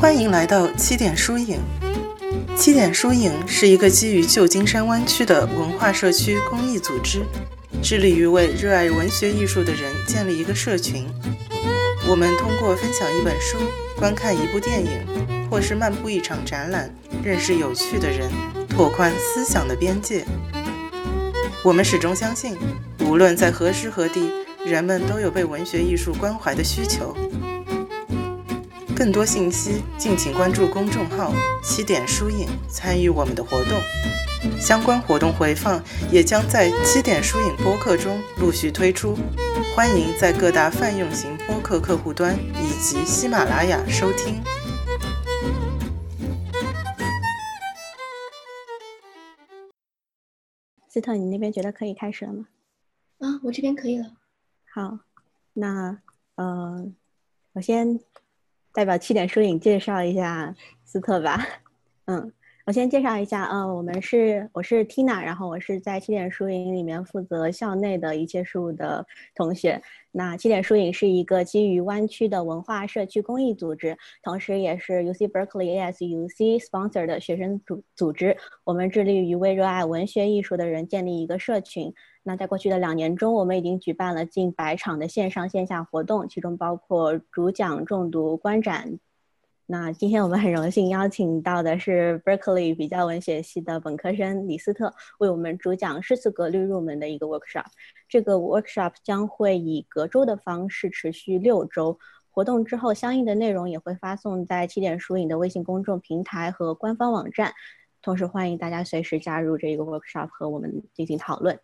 欢迎来到七点书影。七点书影是一个基于旧金山湾区的文化社区公益组织，致力于为热爱文学艺术的人建立一个社群。我们通过分享一本书、观看一部电影，或是漫步一场展览，认识有趣的人，拓宽思想的边界。我们始终相信，无论在何时何地，人们都有被文学艺术关怀的需求。更多信息，敬请关注公众号“七点书影”，参与我们的活动。相关活动回放也将在“七点书影”播客中陆续推出，欢迎在各大泛用型播客客户端以及喜马拉雅收听。斯特，你那边觉得可以开始了吗？啊，我这边可以了。好，那呃，我先。代表七点书影介绍一下斯特吧。嗯，我先介绍一下，嗯，我们是我是 Tina，然后我是在七点书影里面负责校内的一切事务的同学。那七点书影是一个基于湾区的文化社区公益组织，同时也是 UC Berkeley ASUC sponsor 的学生组组织。我们致力于为热爱文学艺术的人建立一个社群。那在过去的两年中，我们已经举办了近百场的线上线下活动，其中包括主讲、重读、观展。那今天我们很荣幸邀请到的是 Berkeley 比较文学系的本科生李斯特，为我们主讲诗词格律入门的一个 workshop。这个 workshop 将会以隔周的方式持续六周，活动之后相应的内容也会发送在起点书影的微信公众平台和官方网站。同时欢迎大家随时加入这个 workshop 和我们进行讨论。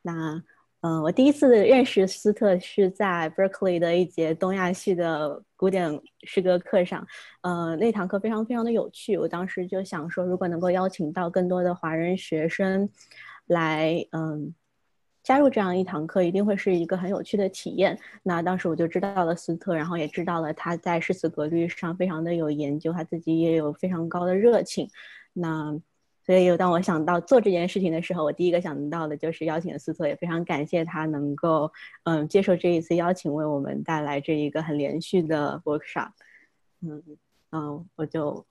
那，嗯，我第一次认识斯特是在 Berkeley 的一节东亚系的古典诗歌课上，呃，那堂课非常非常的有趣。我当时就想说，如果能够邀请到更多的华人学生来，嗯，加入这样一堂课，一定会是一个很有趣的体验。那当时我就知道了斯特，然后也知道了他在诗词格律上非常的有研究，他自己也有非常高的热情。那。所以，当我想到做这件事情的时候，我第一个想到的就是邀请斯特，也非常感谢他能够，嗯，接受这一次邀请，为我们带来这一个很连续的 workshop。嗯嗯，我就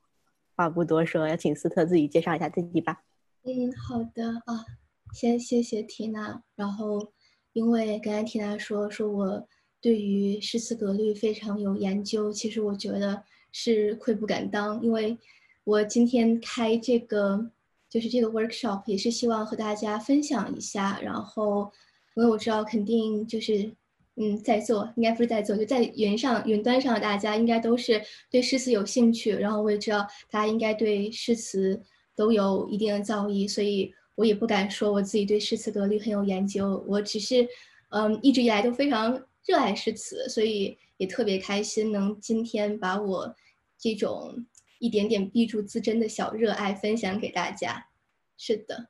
话不多说，要请斯特自己介绍一下自己吧。嗯，好的啊，先谢谢缇娜。然后，因为刚才缇娜说说我对于诗词格律非常有研究，其实我觉得是愧不敢当，因为我今天开这个。就是这个 workshop 也是希望和大家分享一下，然后因为我知道肯定就是嗯在座应该不是在座就在云上云端上的大家应该都是对诗词有兴趣，然后我也知道大家应该对诗词都有一定的造诣，所以我也不敢说我自己对诗词格律很有研究，我只是嗯一直以来都非常热爱诗词，所以也特别开心能今天把我这种。一点点逼住自珍的小热爱分享给大家，是的，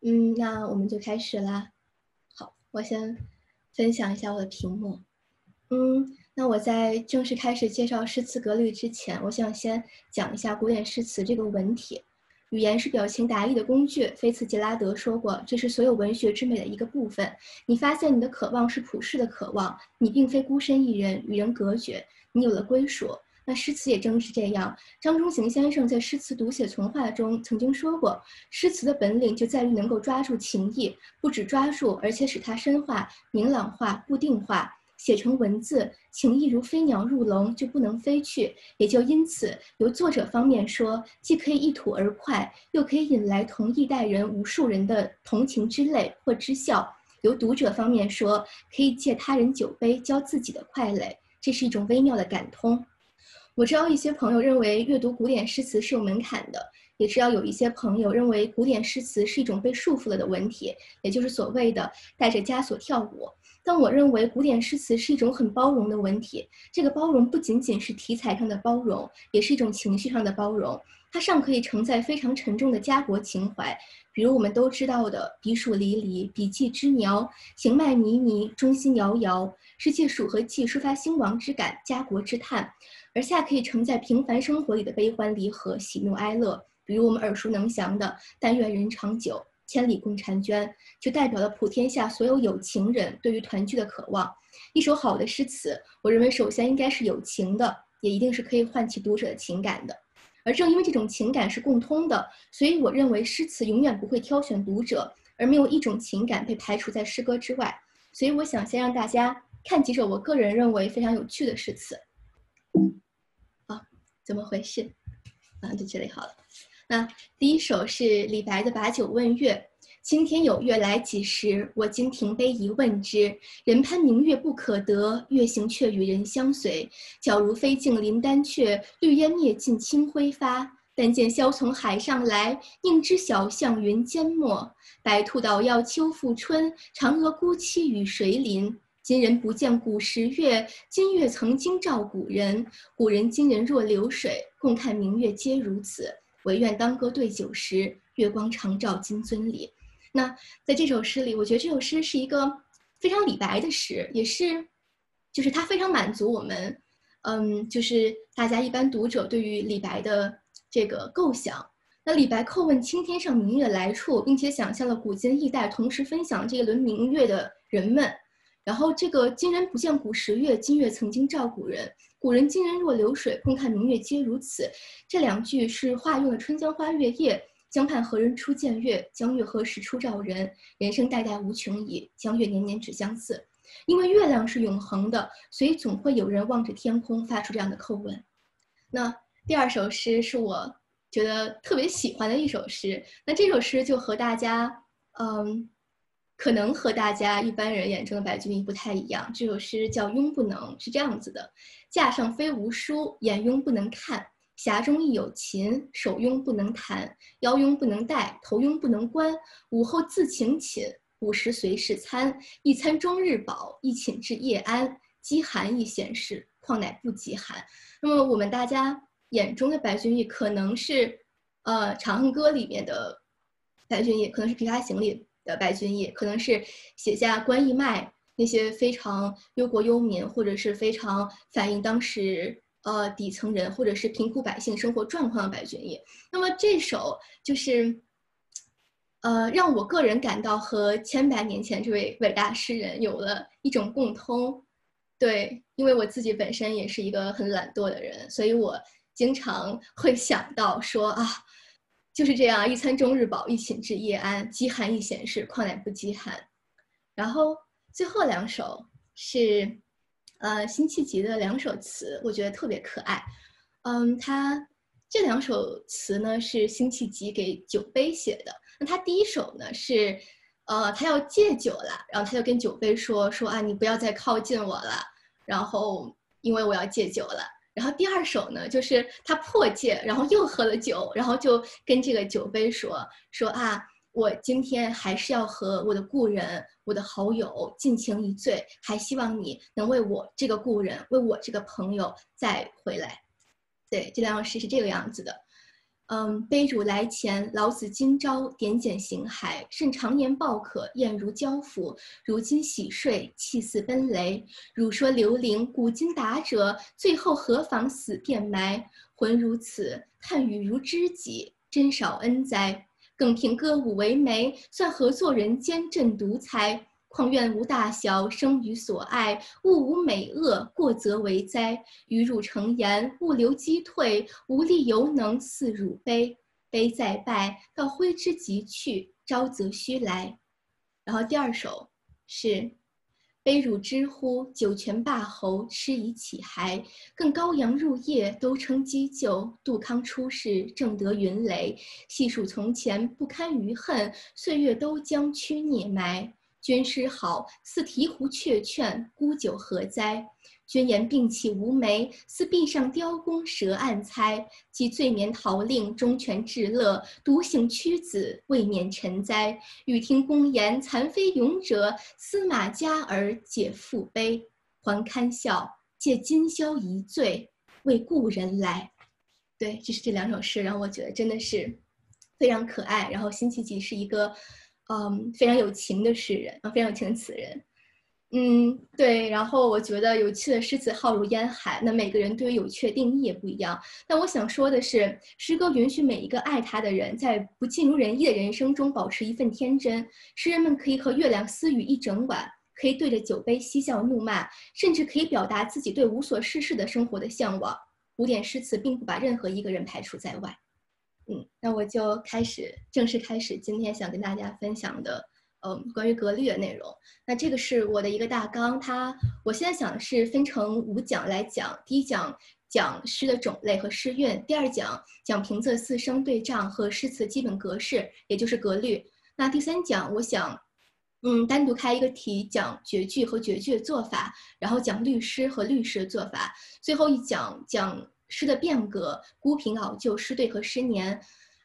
嗯，那我们就开始啦。好，我先分享一下我的屏幕。嗯，那我在正式开始介绍诗词格律之前，我想先讲一下古典诗词这个文体。语言是表情达意的工具，菲茨杰拉德说过，这是所有文学之美的一个部分。你发现你的渴望是普世的渴望，你并非孤身一人，与人隔绝，你有了归属。那诗词也正是这样。张中行先生在诗词读写从话中曾经说过，诗词的本领就在于能够抓住情意，不止抓住，而且使它深化、明朗化、固定化，写成文字。情意如飞鸟入笼，就不能飞去。也就因此，由作者方面说，既可以一吐而快，又可以引来同一代人无数人的同情之泪或之笑；由读者方面说，可以借他人酒杯浇自己的快垒，这是一种微妙的感通。我知道一些朋友认为阅读古典诗词是有门槛的，也知道有一些朋友认为古典诗词是一种被束缚了的文体，也就是所谓的带着枷锁跳舞。但我认为古典诗词是一种很包容的文体，这个包容不仅仅是题材上的包容，也是一种情绪上的包容。它尚可以承载非常沉重的家国情怀，比如我们都知道的“彼黍离离，彼稷之苗，行迈靡靡，中心摇摇”，是借蜀和稷抒发兴亡之感、家国之叹。而下可以承载平凡生活里的悲欢离合、喜怒哀乐，比如我们耳熟能详的“但愿人长久，千里共婵娟”，就代表了普天下所有有情人对于团聚的渴望。一首好的诗词，我认为首先应该是有情的，也一定是可以唤起读者的情感的。而正因为这种情感是共通的，所以我认为诗词永远不会挑选读者，而没有一种情感被排除在诗歌之外。所以我想先让大家看几首我个人认为非常有趣的诗词。啊，怎么回事？啊，就这里好了。那第一首是李白的《把酒问月》。青天有月来几时？我今停杯一问之。人攀明月不可得，月行却与人相随。皎如飞镜临丹阙，绿烟灭尽清辉发。但见萧从海上来，应知晓向云间没。白兔捣药秋复春，嫦娥孤栖与谁邻？今人不见古时月，今月曾经照古人。古人今人若流水，共看明月皆如此。唯愿当歌对酒时，月光长照金樽里。那在这首诗里，我觉得这首诗是一个非常李白的诗，也是，就是它非常满足我们，嗯，就是大家一般读者对于李白的这个构想。那李白叩问青天上明月来处，并且想象了古今异代同时分享这一轮明月的人们。然后这个今人不见古时月，今月曾经照古人。古人今人若流水，共看明月皆如此。这两句是化用了《春江花月夜》。江畔何人初见月？江月何时初照人？人生代代无穷已，江月年年只相似。因为月亮是永恒的，所以总会有人望着天空发出这样的叩问。那第二首诗是我觉得特别喜欢的一首诗。那这首诗就和大家，嗯，可能和大家一般人眼中的白居易不太一样。这首诗叫《拥不能》，是这样子的：架上飞无书，眼拥不能看。匣中亦有琴，手拥不能弹，腰拥不能带，头拥不能观。午后自请寝，午时随侍餐。一餐终日饱，一寝至夜安。饥寒亦闲事，况乃不饥寒。那么我们大家眼中的白居易，可能是，呃，《长恨歌》里面的白居易，可能是《琵琶行》里的白居易，可能是写下关义脉那些非常忧国忧民，或者是非常反映当时。呃，底层人或者是贫苦百姓生活状况的白居易，那么这首就是，呃，让我个人感到和千百年前这位伟大诗人有了一种共通。对，因为我自己本身也是一个很懒惰的人，所以我经常会想到说啊，就是这样，一餐终日饱，一寝至夜安，饥寒亦闲事，况乃不饥寒。然后最后两首是。呃，辛弃疾的两首词，我觉得特别可爱。嗯，他这两首词呢是辛弃疾给酒杯写的。那他第一首呢是，呃，他要戒酒了，然后他就跟酒杯说说啊，你不要再靠近我了，然后因为我要戒酒了。然后第二首呢就是他破戒，然后又喝了酒，然后就跟这个酒杯说说啊。我今天还是要和我的故人、我的好友尽情一醉，还希望你能为我这个故人、为我这个朋友再回来。对，这两首诗是这个样子的。嗯，杯汝来前，老子今朝点检形骸，甚常年暴渴，厌如交付。如今洗睡，气似奔雷。汝说刘伶古今达者，最后何妨死便埋？浑如此，叹与如知己，真少恩哉！更凭歌舞为媒，算何作人间朕独裁？况愿无大小，生于所爱，物无美恶，过则为灾。与汝成言，物流击退，无力犹能似汝悲，悲再败，到挥之即去，朝则须来。然后第二首是。悲汝知乎？酒泉霸侯，吃以启骸。更羔羊入夜，都称鸡救。杜康出世，正得云雷。细数从前，不堪余恨。岁月都将屈孽埋。军师好，似醍醐雀劝，孤酒何哉？君言病气无梅，似壁上雕弓蛇暗猜。即醉眠逃令，忠犬至乐，独醒屈子，未免沉哉。欲听公言，残飞勇者，司马家儿解父悲。还堪笑，借今宵一醉，为故人来。对，这是这两首诗，然后我觉得真的是非常可爱。然后辛弃疾是一个，嗯，非常有情的诗人，啊，非常有情的词人。嗯，对。然后我觉得有趣的诗词浩如烟海，那每个人对于有趣的定义也不一样。但我想说的是，诗歌允许每一个爱他的人，在不尽如人意的人生中保持一份天真。诗人们可以和月亮私语一整晚，可以对着酒杯嬉笑怒骂，甚至可以表达自己对无所事事的生活的向往。古典诗词并不把任何一个人排除在外。嗯，那我就开始正式开始今天想跟大家分享的，嗯，关于格律的内容。那这个是我的一个大纲，它我现在想是分成五讲来讲。第一讲讲诗的种类和诗韵，第二讲讲平仄四声对仗和诗词基本格式，也就是格律。那第三讲我想，嗯，单独开一个题讲绝句和绝句的做法，然后讲律诗和律诗的做法。最后一讲讲。诗的变革、孤平老旧、诗对和诗年，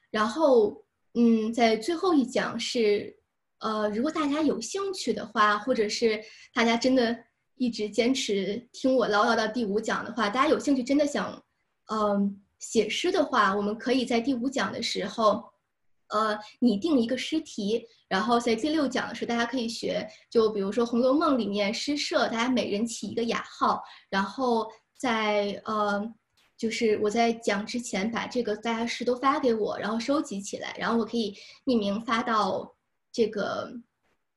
然后，嗯，在最后一讲是，呃，如果大家有兴趣的话，或者是大家真的一直坚持听我唠叨到第五讲的话，大家有兴趣真的想，嗯，写诗的话，我们可以在第五讲的时候，呃，拟定一个诗题，然后在第六讲的时候，大家可以学，就比如说《红楼梦》里面诗社，大家每人起一个雅号，然后在呃。就是我在讲之前把这个大家是都发给我，然后收集起来，然后我可以匿名发到这个，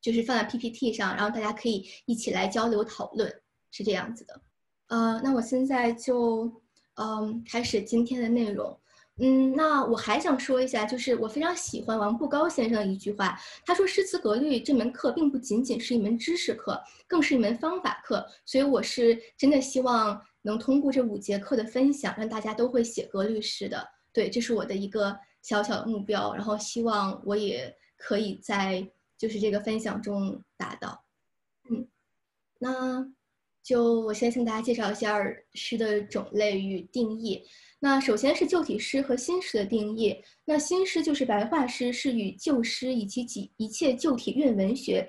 就是放在 PPT 上，然后大家可以一起来交流讨论，是这样子的。呃，那我现在就嗯开始今天的内容。嗯，那我还想说一下，就是我非常喜欢王步高先生的一句话，他说诗词格律这门课并不仅仅是一门知识课，更是一门方法课，所以我是真的希望。能通过这五节课的分享，让大家都会写格律诗的，对，这是我的一个小小的目标。然后希望我也可以在就是这个分享中达到。嗯，那就我先向大家介绍一下诗的种类与定义。那首先是旧体诗和新诗的定义。那新诗就是白话诗，是与旧诗以及几一切旧体韵文学。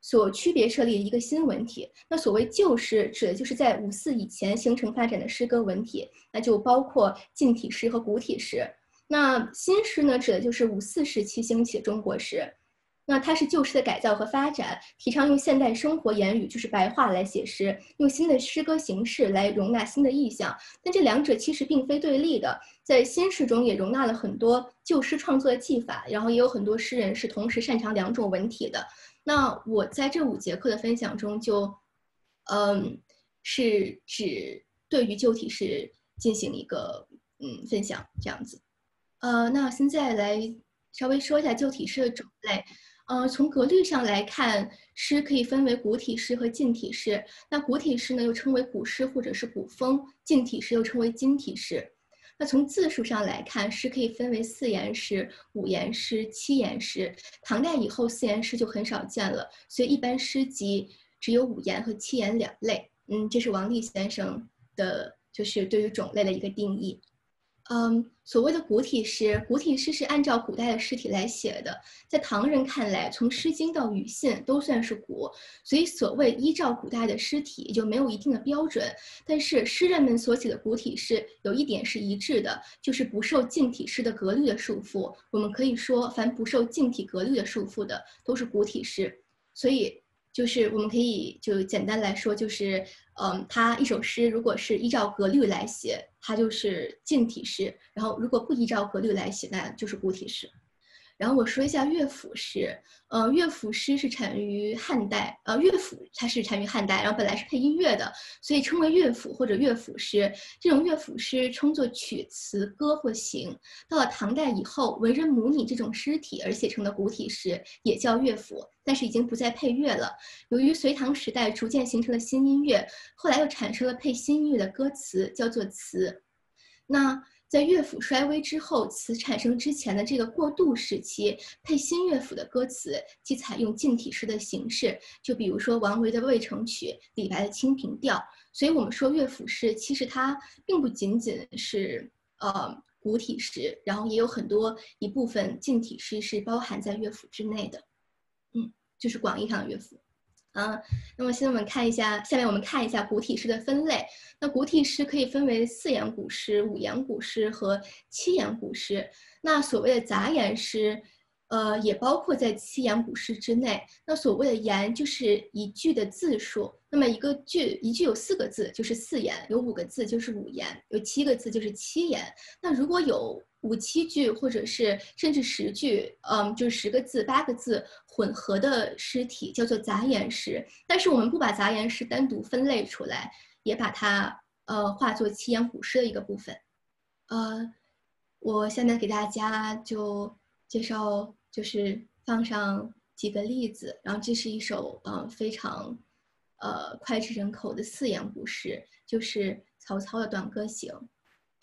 所区别设立一个新文体，那所谓旧诗指的就是在五四以前形成发展的诗歌文体，那就包括近体诗和古体诗。那新诗呢，指的就是五四时期兴起的中国诗，那它是旧诗的改造和发展，提倡用现代生活言语，就是白话来写诗，用新的诗歌形式来容纳新的意象。但这两者其实并非对立的，在新诗中也容纳了很多旧诗创作的技法，然后也有很多诗人是同时擅长两种文体的。那我在这五节课的分享中，就，嗯，是指对于旧体诗进行一个嗯分享这样子，呃，那现在来稍微说一下旧体诗的种类，呃，从格律上来看，诗可以分为古体诗和近体诗。那古体诗呢，又称为古诗或者是古风；近体诗又称为今体诗。那从字数上来看，诗可以分为四言诗、五言诗、七言诗。唐代以后，四言诗就很少见了，所以一般诗集只有五言和七言两类。嗯，这是王立先生的，就是对于种类的一个定义。嗯，所谓的古体诗，古体诗是按照古代的诗体来写的。在唐人看来，从《诗经》到《语信》都算是古，所以所谓依照古代的诗体就没有一定的标准。但是诗人们所写的古体诗有一点是一致的，就是不受近体诗的格律的束缚。我们可以说，凡不受近体格律的束缚的，都是古体诗。所以。就是我们可以就简单来说，就是，嗯，它一首诗如果是依照格律来写，它就是静体诗；然后如果不依照格律来写，那就是古体诗。然后我说一下乐府诗，呃，乐府诗是产于汉代，呃，乐府它是产于汉代，然后本来是配音乐的，所以称为乐府或者乐府诗。这种乐府诗称作曲词歌或行。到了唐代以后，文人模拟这种诗体而写成的古体诗也叫乐府，但是已经不再配乐了。由于隋唐时代逐渐形成了新音乐，后来又产生了配新音乐的歌词，叫做词。那。在乐府衰微之后，词产生之前的这个过渡时期，配新乐府的歌词即采用近体诗的形式，就比如说王维的《渭城曲》，李白的《清平调》。所以，我们说乐府诗其实它并不仅仅是呃古体诗，然后也有很多一部分近体诗是包含在乐府之内的，嗯，就是广义上的乐府。啊，那么现在我们看一下，下面我们看一下古体诗的分类。那古体诗可以分为四言古诗、五言古诗和七言古诗。那所谓的杂言诗，呃，也包括在七言古诗之内。那所谓的言，就是一句的字数。那么一个句，一句有四个字就是四言，有五个字就是五言，有七个字就是七言。那如果有五七句，或者是甚至十句，嗯，就是十个字、八个字混合的诗体，叫做杂言诗。但是我们不把杂言诗单独分类出来，也把它呃化作七言古诗的一个部分。呃，我下面给大家就介绍，就是放上几个例子，然后这是一首呃非常呃脍炙人口的四言古诗，就是曹操的《短歌行》。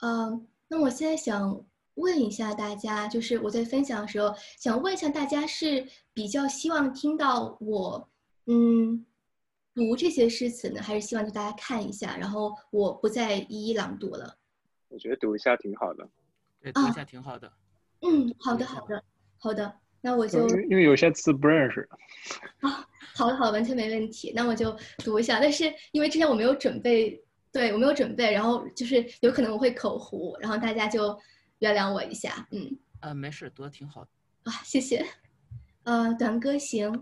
嗯，那我现在想。问一下大家，就是我在分享的时候，想问一下大家是比较希望听到我，嗯，读这些诗词呢，还是希望就大家看一下，然后我不再一一朗读了？我觉得读一下挺好的。对，读一下挺好的。嗯，好的，好的，好的。那我就因为有些词不认识。啊，好的，好的，完全没问题。那我就读一下，但是因为之前我没有准备，对我没有准备，然后就是有可能我会口胡，然后大家就。原谅我一下，嗯，呃，没事，读的挺好的啊，谢谢。呃，《短歌行》，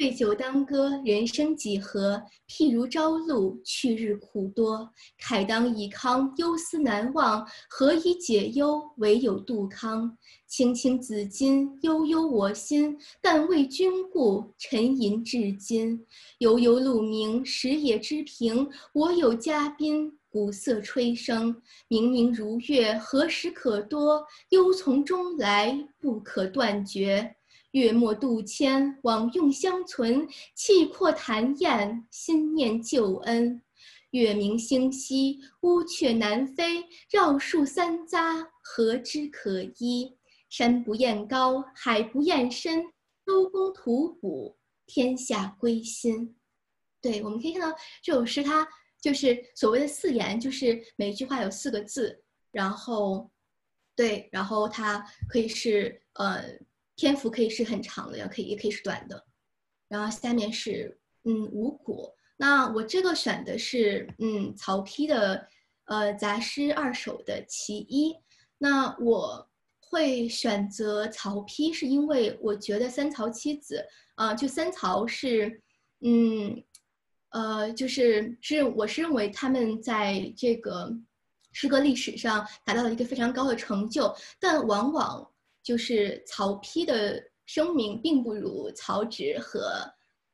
对酒当歌，人生几何？譬如朝露，去日苦多。慨当以慷，忧思难忘。何以解忧？唯有杜康。青青子衿，悠悠我心。但为君故，沉吟至今。悠悠鹿鸣，食野之苹。我有嘉宾。鼓瑟吹笙，明明如月，何时可掇？忧从中来，不可断绝。月末渡迁，往用相存。气阔谈宴，心念旧恩。月明星稀，乌鹊南飞。绕树三匝，何枝可依？山不厌高，海不厌深。周公吐哺，天下归心。对，我们可以看到这首诗，它。就是所谓的四言，就是每句话有四个字，然后，对，然后它可以是呃篇幅可以是很长的，也可以也可以是短的。然后下面是嗯五谷，那我这个选的是嗯曹丕的呃杂诗二首的其一。那我会选择曹丕，是因为我觉得三曹七子啊，就三曹是嗯。呃，就是是我是认为他们在这个诗歌历史上达到了一个非常高的成就，但往往就是曹丕的声名并不如曹植和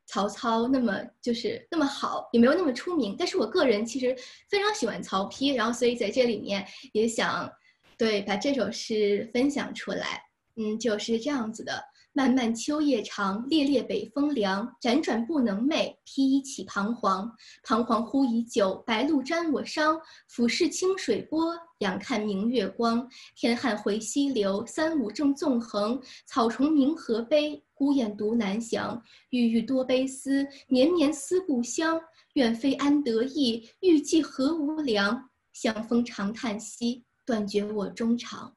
曹操那么就是那么好，也没有那么出名。但是我个人其实非常喜欢曹丕，然后所以在这里面也想对把这首诗分享出来。嗯，就是这样子的。漫漫秋夜长，烈烈北风凉。辗转不能寐，披衣起彷徨。彷徨忽已久，白露沾我裳。俯视清水波，仰看明月光。天汉回西流，三五正纵横。草虫鸣河悲，孤雁独南翔。郁郁多悲思，绵绵思故乡。愿飞安得意，欲寄何无良？相逢长叹息，断绝我衷肠。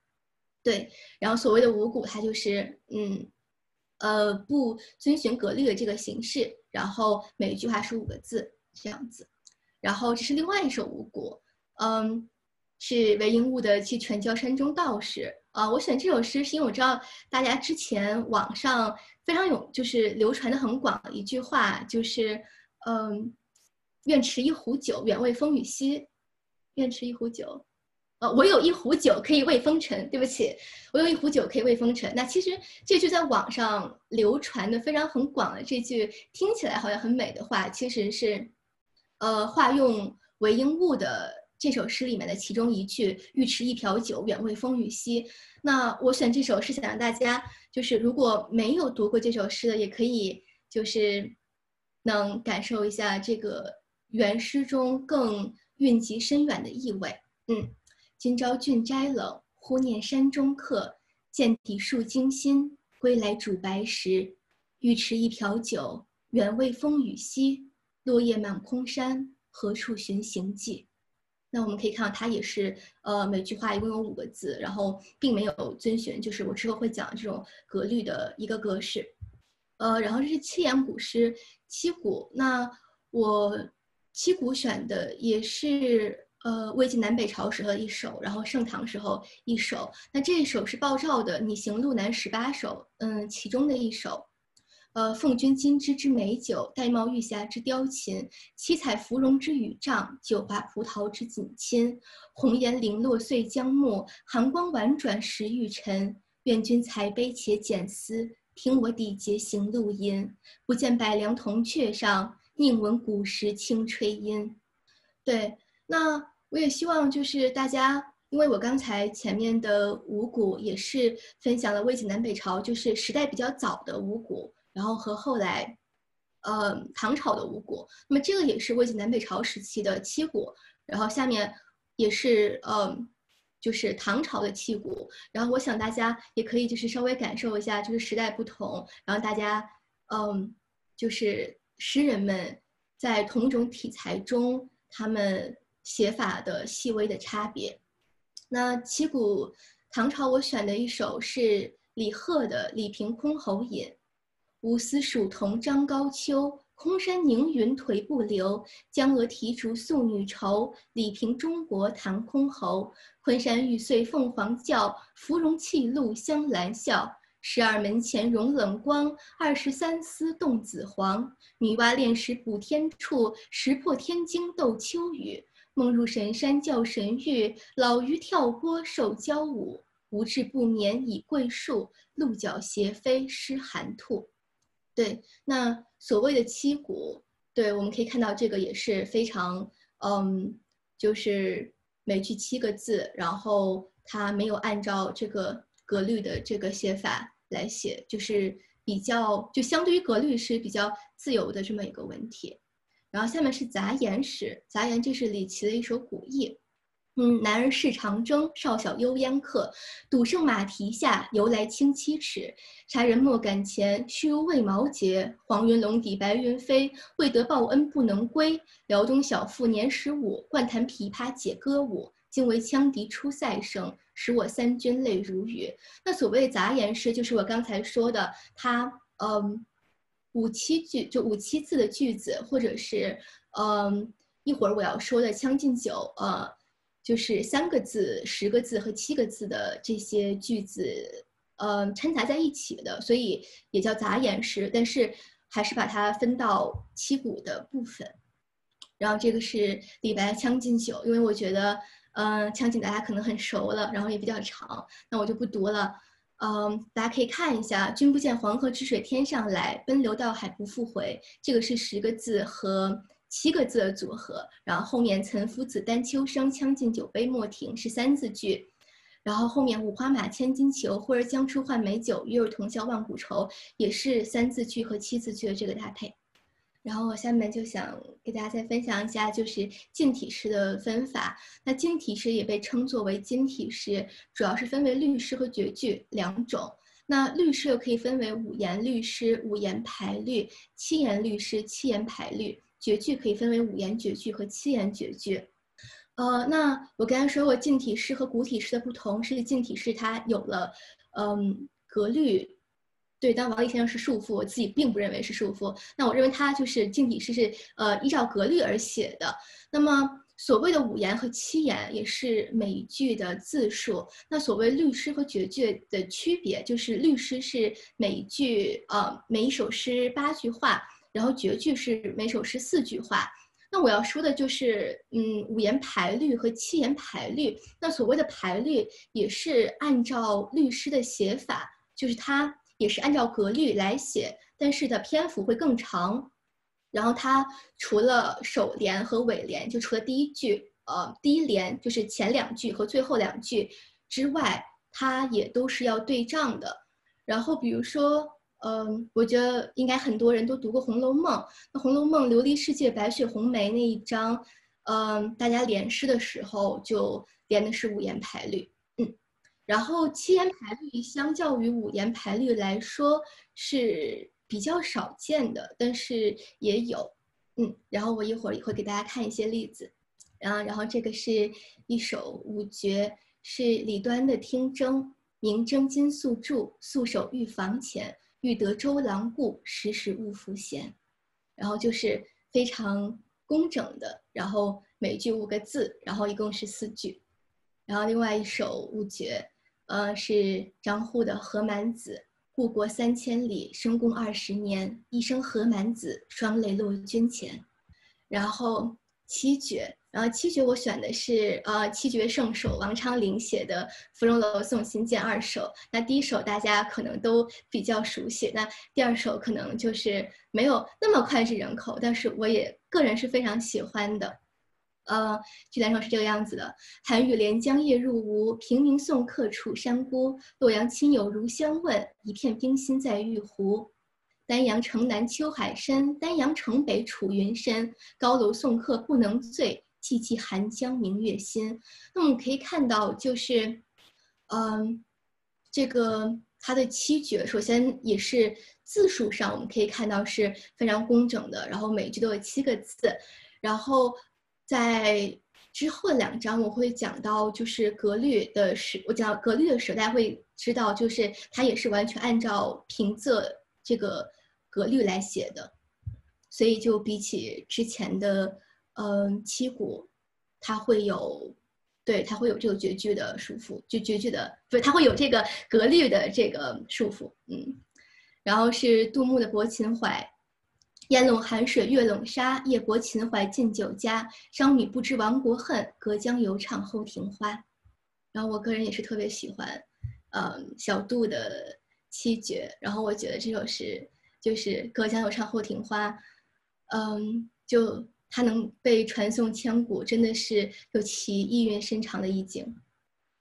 对，然后所谓的五谷，它就是嗯。呃，不遵循格律的这个形式，然后每一句话是五个字这样子，然后这是另外一首五谷，嗯，是韦应物的《去全教山中道士》啊。我选这首诗是因为我知道大家之前网上非常有就是流传的很广的一句话，就是嗯，愿持一壶酒，远慰风雨夕。愿持一壶酒。呃，我有一壶酒可以慰风尘。对不起，我有一壶酒可以慰风尘。那其实这句在网上流传的非常很广的这句听起来好像很美的话，其实是，呃，化用韦应物的这首诗里面的其中一句“欲持一瓢酒，远慰风雨夕”。那我选这首是想让大家，就是如果没有读过这首诗的，也可以就是能感受一下这个原诗中更蕴集深远的意味。嗯。今朝郡斋冷，忽念山中客。见底数惊心，归来煮白石。欲持一瓢酒，远慰风雨夕。落叶满空山，何处寻行迹？那我们可以看到，它也是呃每句话一共有五个字，然后并没有遵循就是我之后会讲这种格律的一个格式。呃，然后这是七言古诗七古，那我七古选的也是。呃，魏晋南北朝时候一首，然后盛唐时候一首。那这一首是鲍照的《拟行路南十八首》，嗯，其中的一首。呃，奉君金枝之美酒，玳瑁玉匣之雕琴，七彩芙蓉之羽帐，九华葡萄之锦衾。红颜零落碎江暮，寒光婉转时玉沉。愿君裁杯且剪丝，听我缔结行路音。不见百梁铜雀上，宁闻古时清吹音。对。那我也希望就是大家，因为我刚才前面的五谷也是分享了魏晋南北朝，就是时代比较早的五谷，然后和后来，呃，唐朝的五谷。那么这个也是魏晋南北朝时期的七谷，然后下面也是嗯。就是唐朝的七股，然后我想大家也可以就是稍微感受一下，就是时代不同，然后大家，嗯，就是诗人们在同一种题材中，他们写法的细微的差别。那七股唐朝我选的一首是李贺的《李凭箜篌引》，无丝蜀桐张高秋。空山凝云颓不留，江娥啼竹宿女愁。李凭中国弹箜篌，昆山玉碎凤凰叫，芙蓉泣露香兰笑。十二门前融冷光，二十三丝动紫黄。女娲炼石补天处，石破天惊斗秋雨。梦入神山叫神域，老鱼跳波受交舞。无志不眠倚桂树，鹿角斜飞失寒兔。对，那所谓的七谷，对，我们可以看到这个也是非常，嗯，就是每句七个字，然后它没有按照这个格律的这个写法来写，就是比较，就相对于格律是比较自由的这么一个文体。然后下面是杂言诗，杂言这是李琦的一首古意。嗯，男儿事长征，少小悠焉客。赌胜马蹄下，由来轻七尺。杀人莫敢前，须如魏毛节。黄云龙底白云飞，未得报恩不能归。辽东小妇年十五，惯弹琵琶解歌舞。今为羌笛出塞声，使我三军泪如雨。那所谓杂言诗，就是我刚才说的，他嗯，五七句就五七字的句子，或者是嗯，一会儿我要说的《将进酒》呃。就是三个字、十个字和七个字的这些句子，呃，掺杂在一起的，所以也叫杂言诗。但是还是把它分到七股的部分。然后这个是李白《将进酒》，因为我觉得，嗯，《将进》大家可能很熟了，然后也比较长，那我就不读了。嗯，大家可以看一下：“君不见黄河之水天上来，奔流到海不复回。”这个是十个字和。七个字的组合，然后后面“岑夫子，丹丘生，将进酒，杯莫停”是三字句，然后后面“五花马，千金裘，呼儿将出换美酒，与尔同销万古愁”也是三字句和七字句的这个搭配。然后我下面就想给大家再分享一下，就是近体诗的分法。那近体诗也被称作为近体诗，主要是分为律诗和绝句两种。那律诗又可以分为五言律诗、五言排律、七言律诗、七言排律。绝句可以分为五言绝句和七言绝句，呃，那我刚才说过近体诗和古体诗的不同是近体诗它有了，嗯，格律，对，但王立先生是束缚，我自己并不认为是束缚。那我认为他就是近体诗是呃依照格律而写的。那么所谓的五言和七言也是每一句的字数。那所谓律诗和绝句的区别就是律诗是每一句呃每一首诗八句话。然后绝句是每首诗四句话，那我要说的就是，嗯，五言排律和七言排律。那所谓的排律也是按照律诗的写法，就是它也是按照格律来写，但是的篇幅会更长。然后它除了首联和尾联，就除了第一句，呃，第一联就是前两句和最后两句之外，它也都是要对仗的。然后比如说。嗯，我觉得应该很多人都读过《红楼梦》。那《红楼梦》琉璃世界白雪红梅那一章，嗯，大家联诗的时候就连的是五言排律，然后七言排律相较于五言排律来说是比较少见的，但是也有，嗯，然后我一会儿也会给大家看一些例子，然后，然后这个是一首五绝，是李端的《听筝》，明筝金粟柱，素手玉房前。欲得周郎顾，时时勿拂弦。然后就是非常工整的，然后每句五个字，然后一共是四句。然后另外一首五绝，呃，是张祜的《何满子》：故国三千里，深宫二十年，一生何满子，双泪落君前。然后七绝。然后七绝我选的是呃七绝圣手王昌龄写的《芙蓉楼送辛渐二首》。那第一首大家可能都比较熟悉，那第二首可能就是没有那么脍炙人口，但是我也个人是非常喜欢的。呃，剧单上是这个样子的：寒雨连江夜入吴，平明送客楚山孤。洛阳亲友如相问，一片冰心在玉壶。丹阳城南秋海深，丹阳城北楚云深。高楼送客不能醉，寂寂寒江明月心。那我们可以看到，就是，嗯，这个它的七绝，首先也是字数上我们可以看到是非常工整的，然后每句都有七个字，然后。在之后两章我会讲到，就是格律的时，我讲格律的时候，大家会知道，就是它也是完全按照平仄这个格律来写的，所以就比起之前的嗯七古，它会有，对，它会有这个绝句的束缚，就绝句的不是，它会有这个格律的这个束缚，嗯，然后是杜牧的《泊秦淮》。烟笼寒水月笼沙，夜泊秦淮近酒家。商女不知亡国恨，隔江犹唱后庭花。然后我个人也是特别喜欢，嗯，小杜的七绝。然后我觉得这首诗就是隔江犹唱后庭花，嗯，就它能被传颂千古，真的是有其意蕴深长的意境。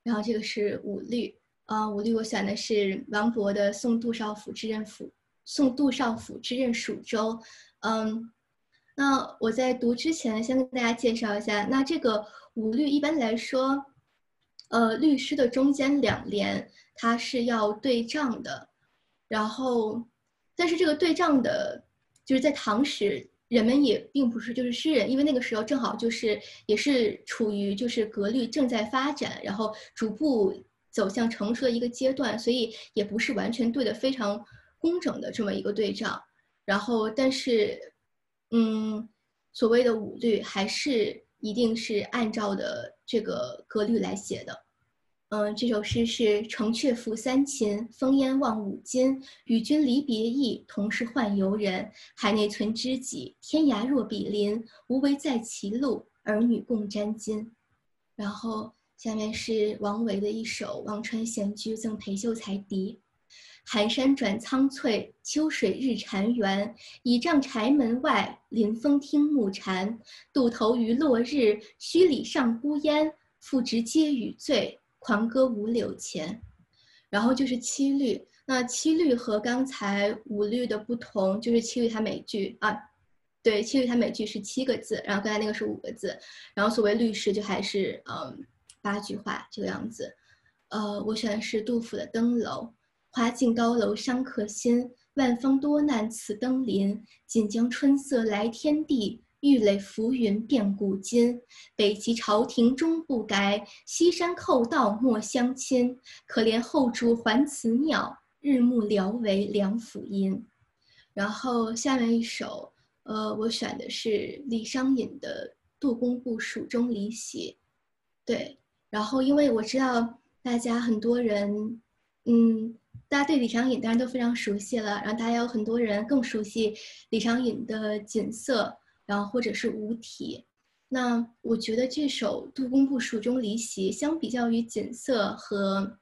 然后这个是五律，啊，五律我选的是王勃的《送杜少府之任府》。送杜少府之任蜀州，嗯，那我在读之前先跟大家介绍一下，那这个五律一般来说，呃，律诗的中间两联它是要对仗的，然后，但是这个对仗的，就是在唐时，人们也并不是就是诗人，因为那个时候正好就是也是处于就是格律正在发展，然后逐步走向成熟的一个阶段，所以也不是完全对的非常。工整的这么一个对仗，然后但是，嗯，所谓的五律还是一定是按照的这个格律来写的。嗯，这首诗是“城阙辅三秦，风烟望五津。与君离别意，同是宦游人。海内存知己，天涯若比邻。无为在歧路，儿女共沾巾。”然后下面是王维的一首《望穿闲居赠裴秀才笛》。寒山转苍翠，秋水日潺湲。倚杖柴门外，临风听暮蝉。渡头余落日，墟里上孤烟。复值皆与醉，狂歌五柳前。然后就是七律，那七律和刚才五律的不同，就是七律它每句啊，对，七律它每句是七个字，然后刚才那个是五个字。然后所谓律诗就还是嗯八句话这个样子。呃，我选的是杜甫的《登楼》。花径高楼伤客心，万峰多难此登临。锦江春色来天地，玉垒浮云变古今。北齐朝廷终不改，西山寇盗莫相侵。可怜后主还祠庙，日暮聊为梁甫音。然后下面一首，呃，我选的是李商隐的《杜工部蜀中离席》。对，然后因为我知道大家很多人，嗯。大家对李商隐当然都非常熟悉了，然后大家有很多人更熟悉李商隐的锦瑟，然后或者是无题。那我觉得这首《杜工部蜀中离席》相比较于锦瑟和，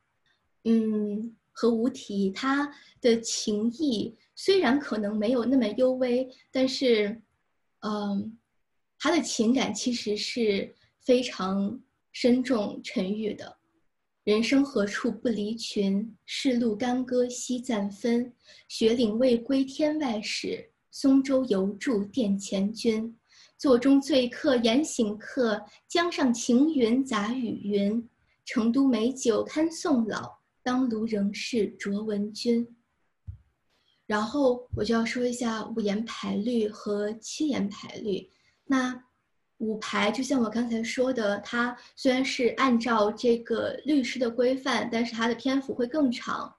嗯和无题，它的情意虽然可能没有那么幽微，但是，嗯，它的情感其实是非常深重沉郁的。人生何处不离群？世路干戈惜暂分。雪岭未归天外使，松洲犹驻殿前君。座中醉客言醒客，江上晴云杂雨云。成都美酒堪送老，当卢仍是卓文君。然后我就要说一下五言排律和七言排律。那。五排就像我刚才说的，它虽然是按照这个律诗的规范，但是它的篇幅会更长。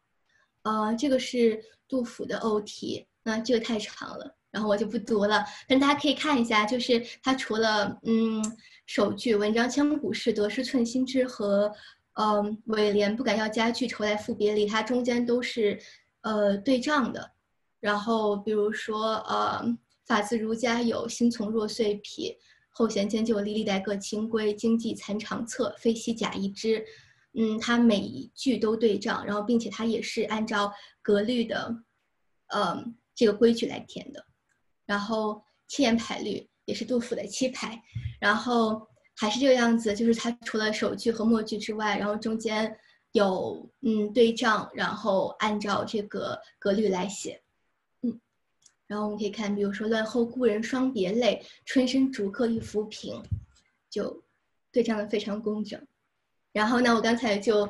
呃，这个是杜甫的欧题，那这个太长了，然后我就不读了。但大家可以看一下，就是它除了嗯首句“文章千古事，得失寸心知”和嗯尾联“不敢要家具，愁来赋别离”，它中间都是呃对仗的。然后比如说呃“法自儒家有，心从若碎匹”。后弦迁就，历历代各清规，经济残长策，非虚假一之。嗯，它每一句都对仗，然后并且它也是按照格律的，嗯，这个规矩来填的。然后七言排律也是杜甫的七排。然后还是这个样子，就是它除了首句和末句之外，然后中间有嗯对仗，然后按照这个格律来写，然后我们可以看，比如说“乱后故人双别泪，春深逐客一浮萍”，就对仗的非常工整。然后呢，我刚才就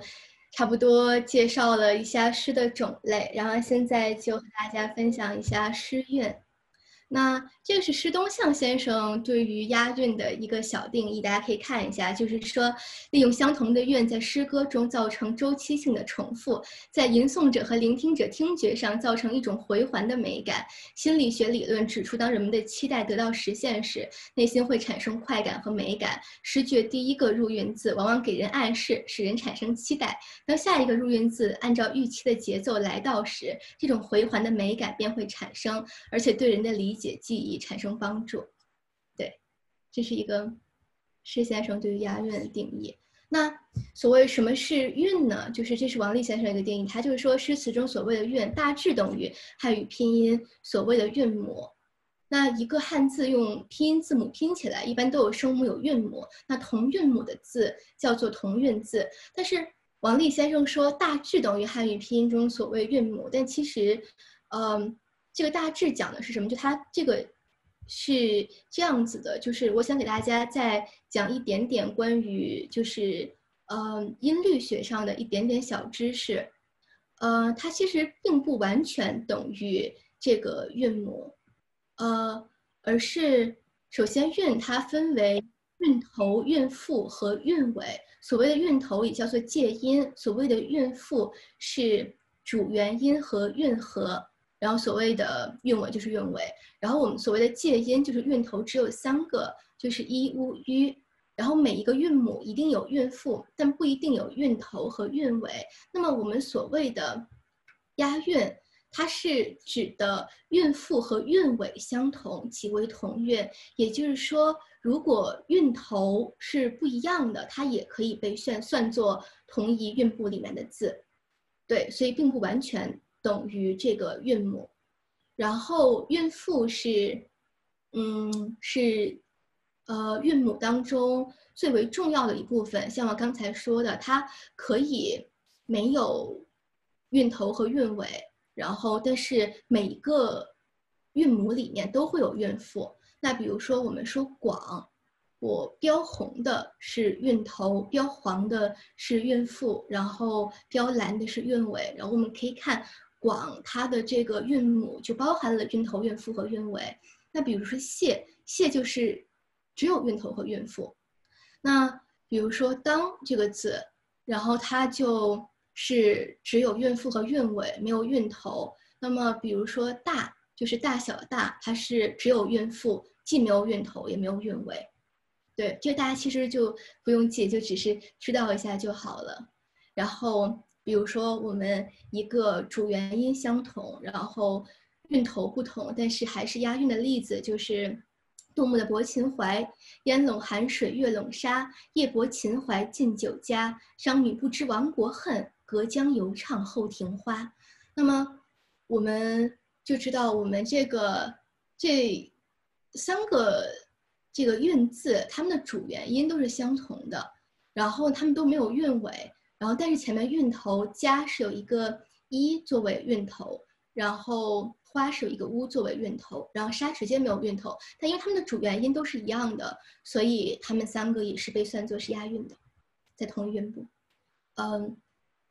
差不多介绍了一下诗的种类，然后现在就和大家分享一下诗韵。那这个是施东向先生对于押韵的一个小定义，大家可以看一下，就是说利用相同的韵在诗歌中造成周期性的重复，在吟诵者和聆听者听觉上造成一种回环的美感。心理学理论指出，当人们的期待得到实现时，内心会产生快感和美感。诗句第一个入韵字往往给人暗示，使人产生期待。当下一个入韵字按照预期的节奏来到时，这种回环的美感便会产生，而且对人的理解记忆产生帮助，对，这是一个施先生对于押韵的定义。那所谓什么是韵呢？就是这是王立先生一个定义，他就是说诗词中所谓的韵，大致等于汉语拼音所谓的韵母。那一个汉字用拼音字母拼起来，一般都有声母有韵母，那同韵母的字叫做同韵字。但是王立先生说大致等于汉语拼音中所谓韵母，但其实，嗯。这个大致讲的是什么？就它这个是这样子的，就是我想给大家再讲一点点关于就是呃音律学上的一点点小知识，呃，它其实并不完全等于这个韵母，呃，而是首先韵它分为韵头、韵腹和韵尾。所谓的韵头也叫做介音，所谓的韵腹是主元音和韵合。然后所谓的韵尾就是韵尾，然后我们所谓的介音就是韵头只有三个，就是一、乌、吁。然后每一个韵母一定有韵腹，但不一定有韵头和韵尾。那么我们所谓的押韵，它是指的韵腹和韵尾相同，即为同韵。也就是说，如果韵头是不一样的，它也可以被算算作同一韵部里面的字。对，所以并不完全。等于这个韵母，然后韵腹是，嗯，是，呃，韵母当中最为重要的一部分。像我刚才说的，它可以没有韵头和韵尾，然后但是每一个韵母里面都会有韵腹。那比如说我们说广，我标红的是韵头，标黄的是韵腹，然后标蓝的是韵尾，然后我们可以看。广它的这个韵母就包含了韵头、韵腹和韵尾。那比如说谢，谢就是只有韵头和韵腹。那比如说当这个字，然后它就是只有韵腹和韵尾，没有韵头。那么比如说大，就是大小的大，它是只有韵腹，既没有韵头，也没有韵尾。对，这大家其实就不用记，就只是知道一下就好了。然后。比如说，我们一个主元音相同，然后韵头不同，但是还是押韵的例子，就是杜牧的《泊秦淮》：“烟笼寒水，月笼沙，夜泊秦淮近酒家。商女不知亡国恨，隔江犹唱后庭花。”那么，我们就知道，我们这个这三个这个韵字，它们的主元音都是相同的，然后它们都没有韵尾。然后，但是前面韵头家是有一个一作为韵头，然后花是有一个乌作为韵头，然后沙直接没有韵头。但因为它们的主元音都是一样的，所以它们三个也是被算作是押韵的，在同一韵部。嗯，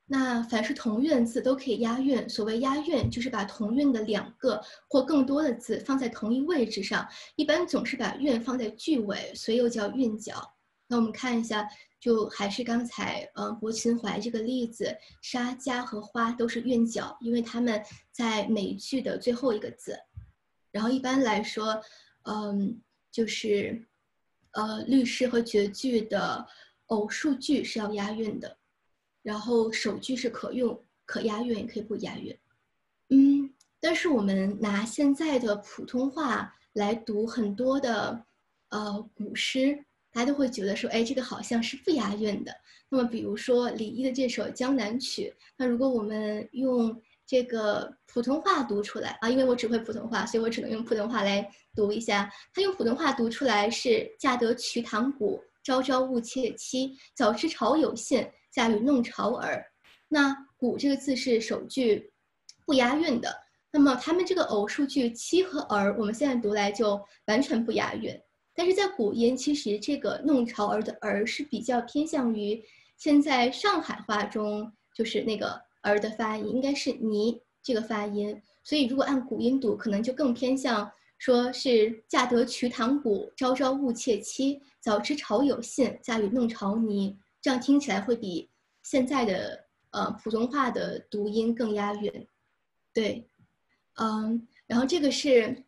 那凡是同韵字都可以押韵。所谓押韵，就是把同韵的两个或更多的字放在同一位置上，一般总是把韵放在句尾，所以又叫韵脚。那我们看一下。就还是刚才，嗯，泊秦淮这个例子，沙家和花都是韵脚，因为它们在每句的最后一个字。然后一般来说，嗯，就是，呃，律诗和绝句的偶数句是要押韵的，然后首句是可用可押韵，也可以不押韵。嗯，但是我们拿现在的普通话来读很多的，呃，古诗。大家都会觉得说，哎，这个好像是不押韵的。那么，比如说李益的这首《江南曲》，那如果我们用这个普通话读出来啊，因为我只会普通话，所以我只能用普通话来读一下。他用普通话读出来是“嫁得瞿塘鼓，朝朝暮妾妻，早知潮有信，嫁与弄潮儿。那“古”这个字是首句不押韵的，那么他们这个偶数句“妻”和“儿”，我们现在读来就完全不押韵。但是在古音，其实这个弄潮儿的“儿”是比较偏向于现在上海话中，就是那个“儿”的发音，应该是“泥”这个发音。所以如果按古音读，可能就更偏向说是“嫁得瞿塘古，朝朝暮妾妻，早知潮有信，嫁与弄潮泥”。这样听起来会比现在的呃普通话的读音更押韵。对，嗯，然后这个是。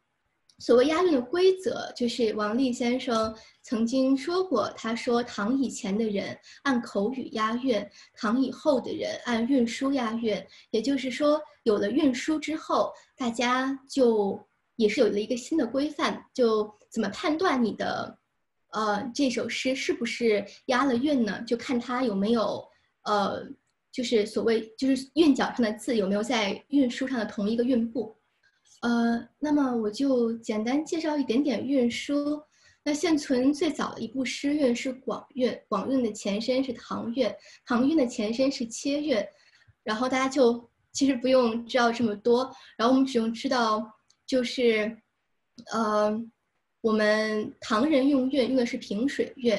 所谓押韵的规则，就是王立先生曾经说过，他说唐以前的人按口语押韵，唐以后的人按韵书押韵。也就是说，有了韵书之后，大家就也是有了一个新的规范，就怎么判断你的，呃，这首诗是不是押了韵呢？就看它有没有，呃，就是所谓就是韵脚上的字有没有在韵书上的同一个韵部。呃，那么我就简单介绍一点点韵书。那现存最早的一部诗韵是广韵，广韵的前身是唐韵，唐韵的前身是切韵。然后大家就其实不用知道这么多，然后我们只用知道就是，呃，我们唐人用韵用的是平水韵，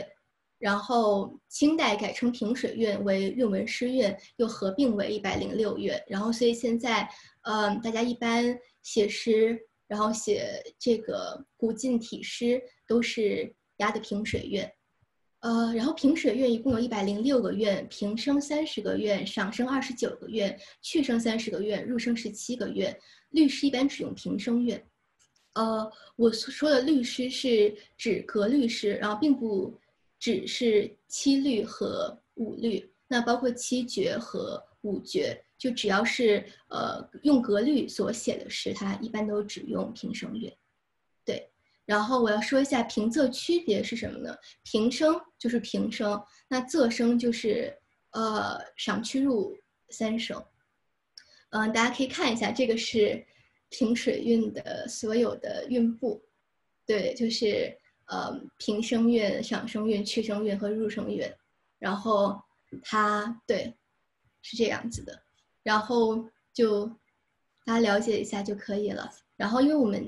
然后清代改成平水韵为韵文诗韵，又合并为一百零六韵。然后所以现在，嗯，大家一般。写诗，然后写这个古晋体诗，都是押的平水韵，呃，然后平水韵一共有一百零六个韵，平声三十个韵，上声二十九个韵，去声三十个韵，入声十七个韵。律诗一般只用平声韵，呃，我说的律诗是指格律诗，然后并不只是七律和五律，那包括七绝和五绝。就只要是呃用格律所写的诗，它一般都只用平声韵，对。然后我要说一下平仄区别是什么呢？平声就是平声，那仄声就是呃上去入三声。嗯，大家可以看一下，这个是平水韵的所有的韵部，对，就是呃平声韵、上声韵、去声韵和入声韵。然后它对是这样子的。然后就大家了解一下就可以了。然后因为我们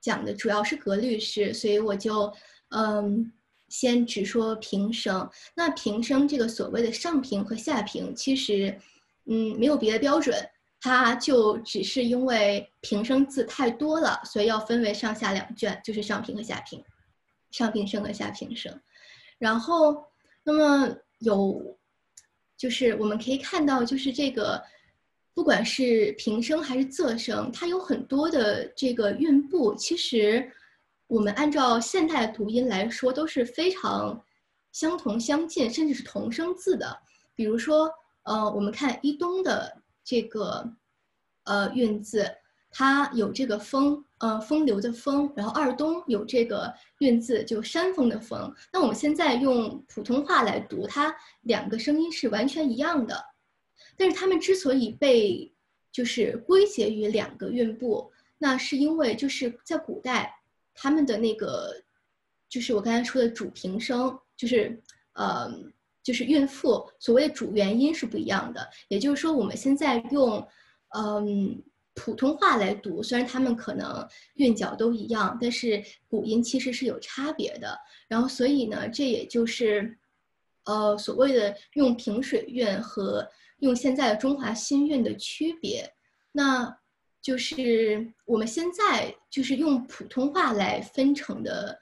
讲的主要是格律诗，所以我就嗯先只说平声。那平声这个所谓的上平和下平，其实嗯没有别的标准，它就只是因为平声字太多了，所以要分为上下两卷，就是上平和下平，上平声和下平声。然后那么有就是我们可以看到就是这个。不管是平声还是仄声，它有很多的这个韵部。其实，我们按照现代读音来说，都是非常相同相近，甚至是同声字的。比如说，呃，我们看一东的这个呃韵字，它有这个风，呃，风流的风。然后二东有这个韵字，就山峰的峰。那我们现在用普通话来读，它两个声音是完全一样的。但是他们之所以被就是归结于两个韵部，那是因为就是在古代，他们的那个就是我刚才说的主平声，就是呃就是韵腹，所谓的主元音是不一样的。也就是说，我们现在用嗯普通话来读，虽然他们可能韵脚都一样，但是古音其实是有差别的。然后所以呢，这也就是呃所谓的用平水韵和。用现在的中华新韵的区别，那就是我们现在就是用普通话来分成的，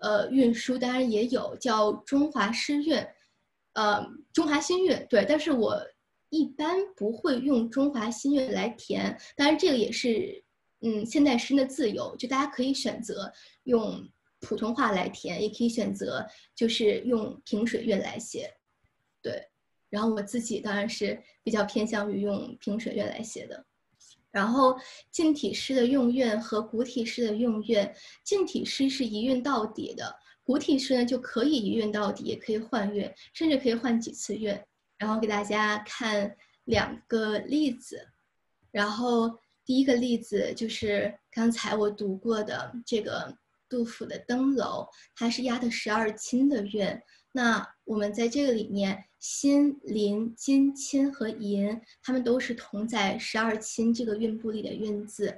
呃，韵书当然也有叫中华诗韵，呃，中华新韵对，但是我一般不会用中华新韵来填，当然这个也是嗯现代诗的自由，就大家可以选择用普通话来填，也可以选择就是用平水韵来写，对。然后我自己当然是比较偏向于用平水韵来写的，然后近体诗的用韵和古体诗的用韵，近体诗是一韵到底的，古体诗呢就可以一韵到底，也可以换韵，甚至可以换几次韵。然后给大家看两个例子，然后第一个例子就是刚才我读过的这个杜甫的《登楼》，它是押的十二亲的韵。那我们在这个里面，辛、临、金、亲和银，它们都是同在十二亲这个韵部里的韵字。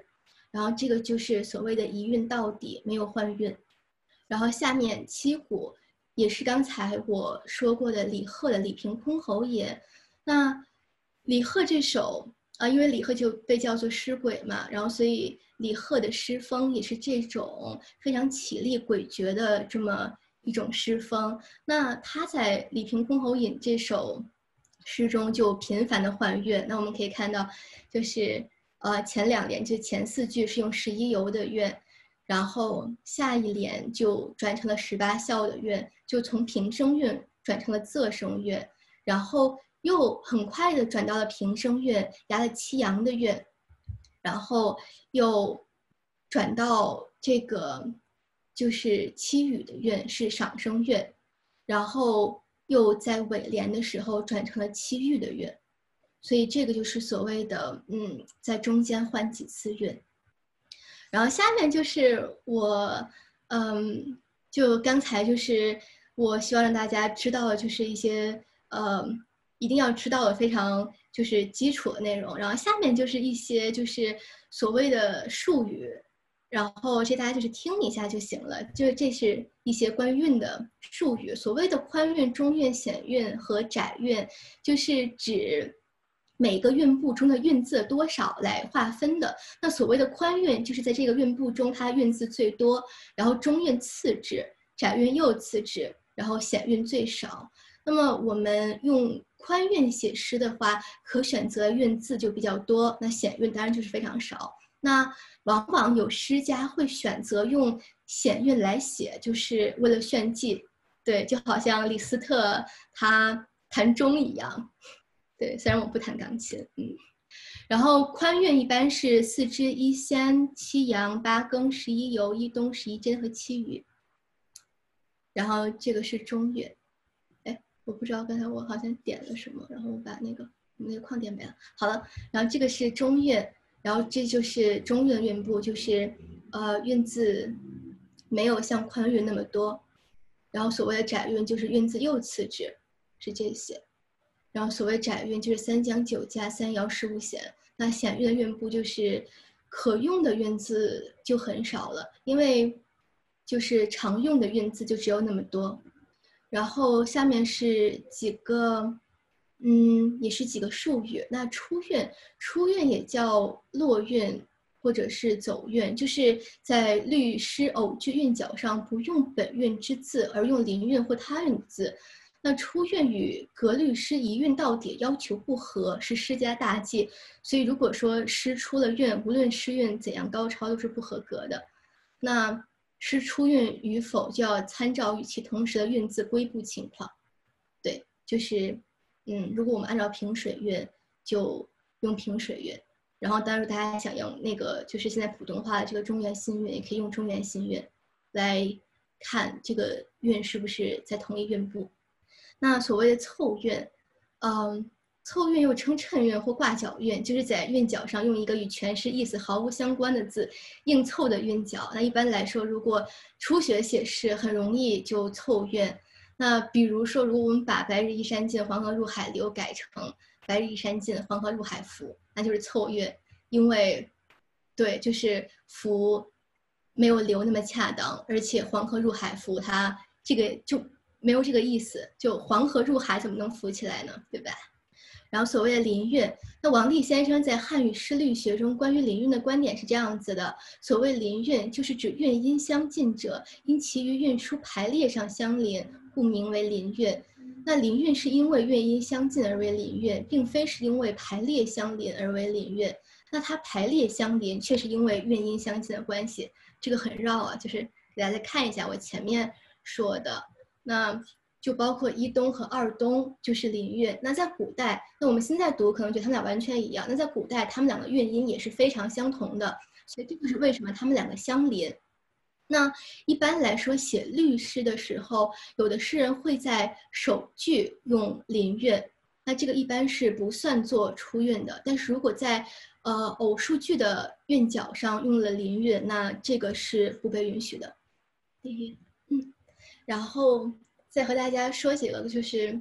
然后这个就是所谓的一韵到底，没有换韵。然后下面七股也是刚才我说过的李贺的《李凭箜篌引》。那李贺这首啊，因为李贺就被叫做诗鬼嘛，然后所以李贺的诗风也是这种非常绮丽诡谲的这么一种诗风。那他在《李凭箜篌引》这首诗中就频繁的换韵。那我们可以看到，就是。呃，前两联就前四句是用十一游的韵，然后下一联就转成了十八笑的韵，就从平声韵转成了仄声韵，然后又很快的转到了平声韵，压了七阳的韵，然后又转到这个就是七语的韵是赏声韵，然后又在尾联的时候转成了七玉的韵。所以这个就是所谓的，嗯，在中间换几次韵，然后下面就是我，嗯，就刚才就是我希望让大家知道的，就是一些呃一定要知道的非常就是基础的内容。然后下面就是一些就是所谓的术语，然后这大家就是听一下就行了。就是这是一些关于韵的术语，所谓的宽韵、中韵、显韵和窄韵，就是指。每个韵部中的韵字多少来划分的。那所谓的宽韵，就是在这个韵部中，它韵字最多，然后中韵次之，窄韵又次之，然后显韵最少。那么我们用宽韵写诗的话，可选择韵字就比较多，那显韵当然就是非常少。那往往有诗家会选择用险韵来写，就是为了炫技。对，就好像李斯特他弹钟一样。对，虽然我不弹钢琴，嗯，然后宽韵一般是四支一仙七阳八庚十一酉一冬十一真和七雨，然后这个是中韵，哎，我不知道刚才我好像点了什么，然后我把那个那个框点没了。好了，然后这个是中韵，然后这就是中韵韵部，就是呃韵字没有像宽韵那么多，然后所谓的窄韵就是韵字又次之，是这些。然后所谓窄韵就是三江九加三爻十五险，那险韵的韵部就是可用的韵字就很少了，因为就是常用的韵字就只有那么多。然后下面是几个，嗯，也是几个术语。那出韵，出韵也叫落韵或者是走韵，就是在律诗偶句韵脚上不用本韵之字，而用邻韵或他韵字。那出韵与格律诗一韵到底要求不合，是诗家大忌。所以如果说诗出了韵，无论诗韵怎样高超，都是不合格的。那诗出韵与否，就要参照与其同时的韵字归部情况。对，就是，嗯，如果我们按照平水韵，就用平水韵。然后，当然大家想用那个，就是现在普通话的这个中原新韵，也可以用中原新韵来看这个韵是不是在同一韵部。那所谓的凑韵，嗯，凑韵又称衬韵或挂角韵，就是在韵脚上用一个与全诗意思毫无相关的字硬凑的韵脚。那一般来说，如果初学写诗，很容易就凑韵。那比如说，如果我们把“白日依山尽，黄河入海流”改成“白日依山尽，黄河入海浮”，那就是凑韵。因为，对，就是浮没有流那么恰当，而且黄河入海浮，它这个就。没有这个意思，就黄河入海怎么能浮起来呢？对吧？然后所谓的临韵，那王立先生在汉语诗律学中关于临韵的观点是这样子的：所谓临韵，就是指韵音相近者，因其余韵书排列上相邻，故名为临韵。那临韵是因为韵音相近而为临韵，并非是因为排列相邻而为临韵。那它排列相邻，却是因为韵音相近的关系。这个很绕啊，就是给大家看一下我前面说的。那就包括一东和二东，就是临韵。那在古代，那我们现在读可能觉得他们俩完全一样。那在古代，他们两个韵音也是非常相同的，所以这就是为什么他们两个相邻。那一般来说，写律诗的时候，有的诗人会在首句用林韵，那这个一般是不算作出韵的。但是如果在呃偶数句的韵脚上用了林韵，那这个是不被允许的。第一。然后再和大家说几个，就是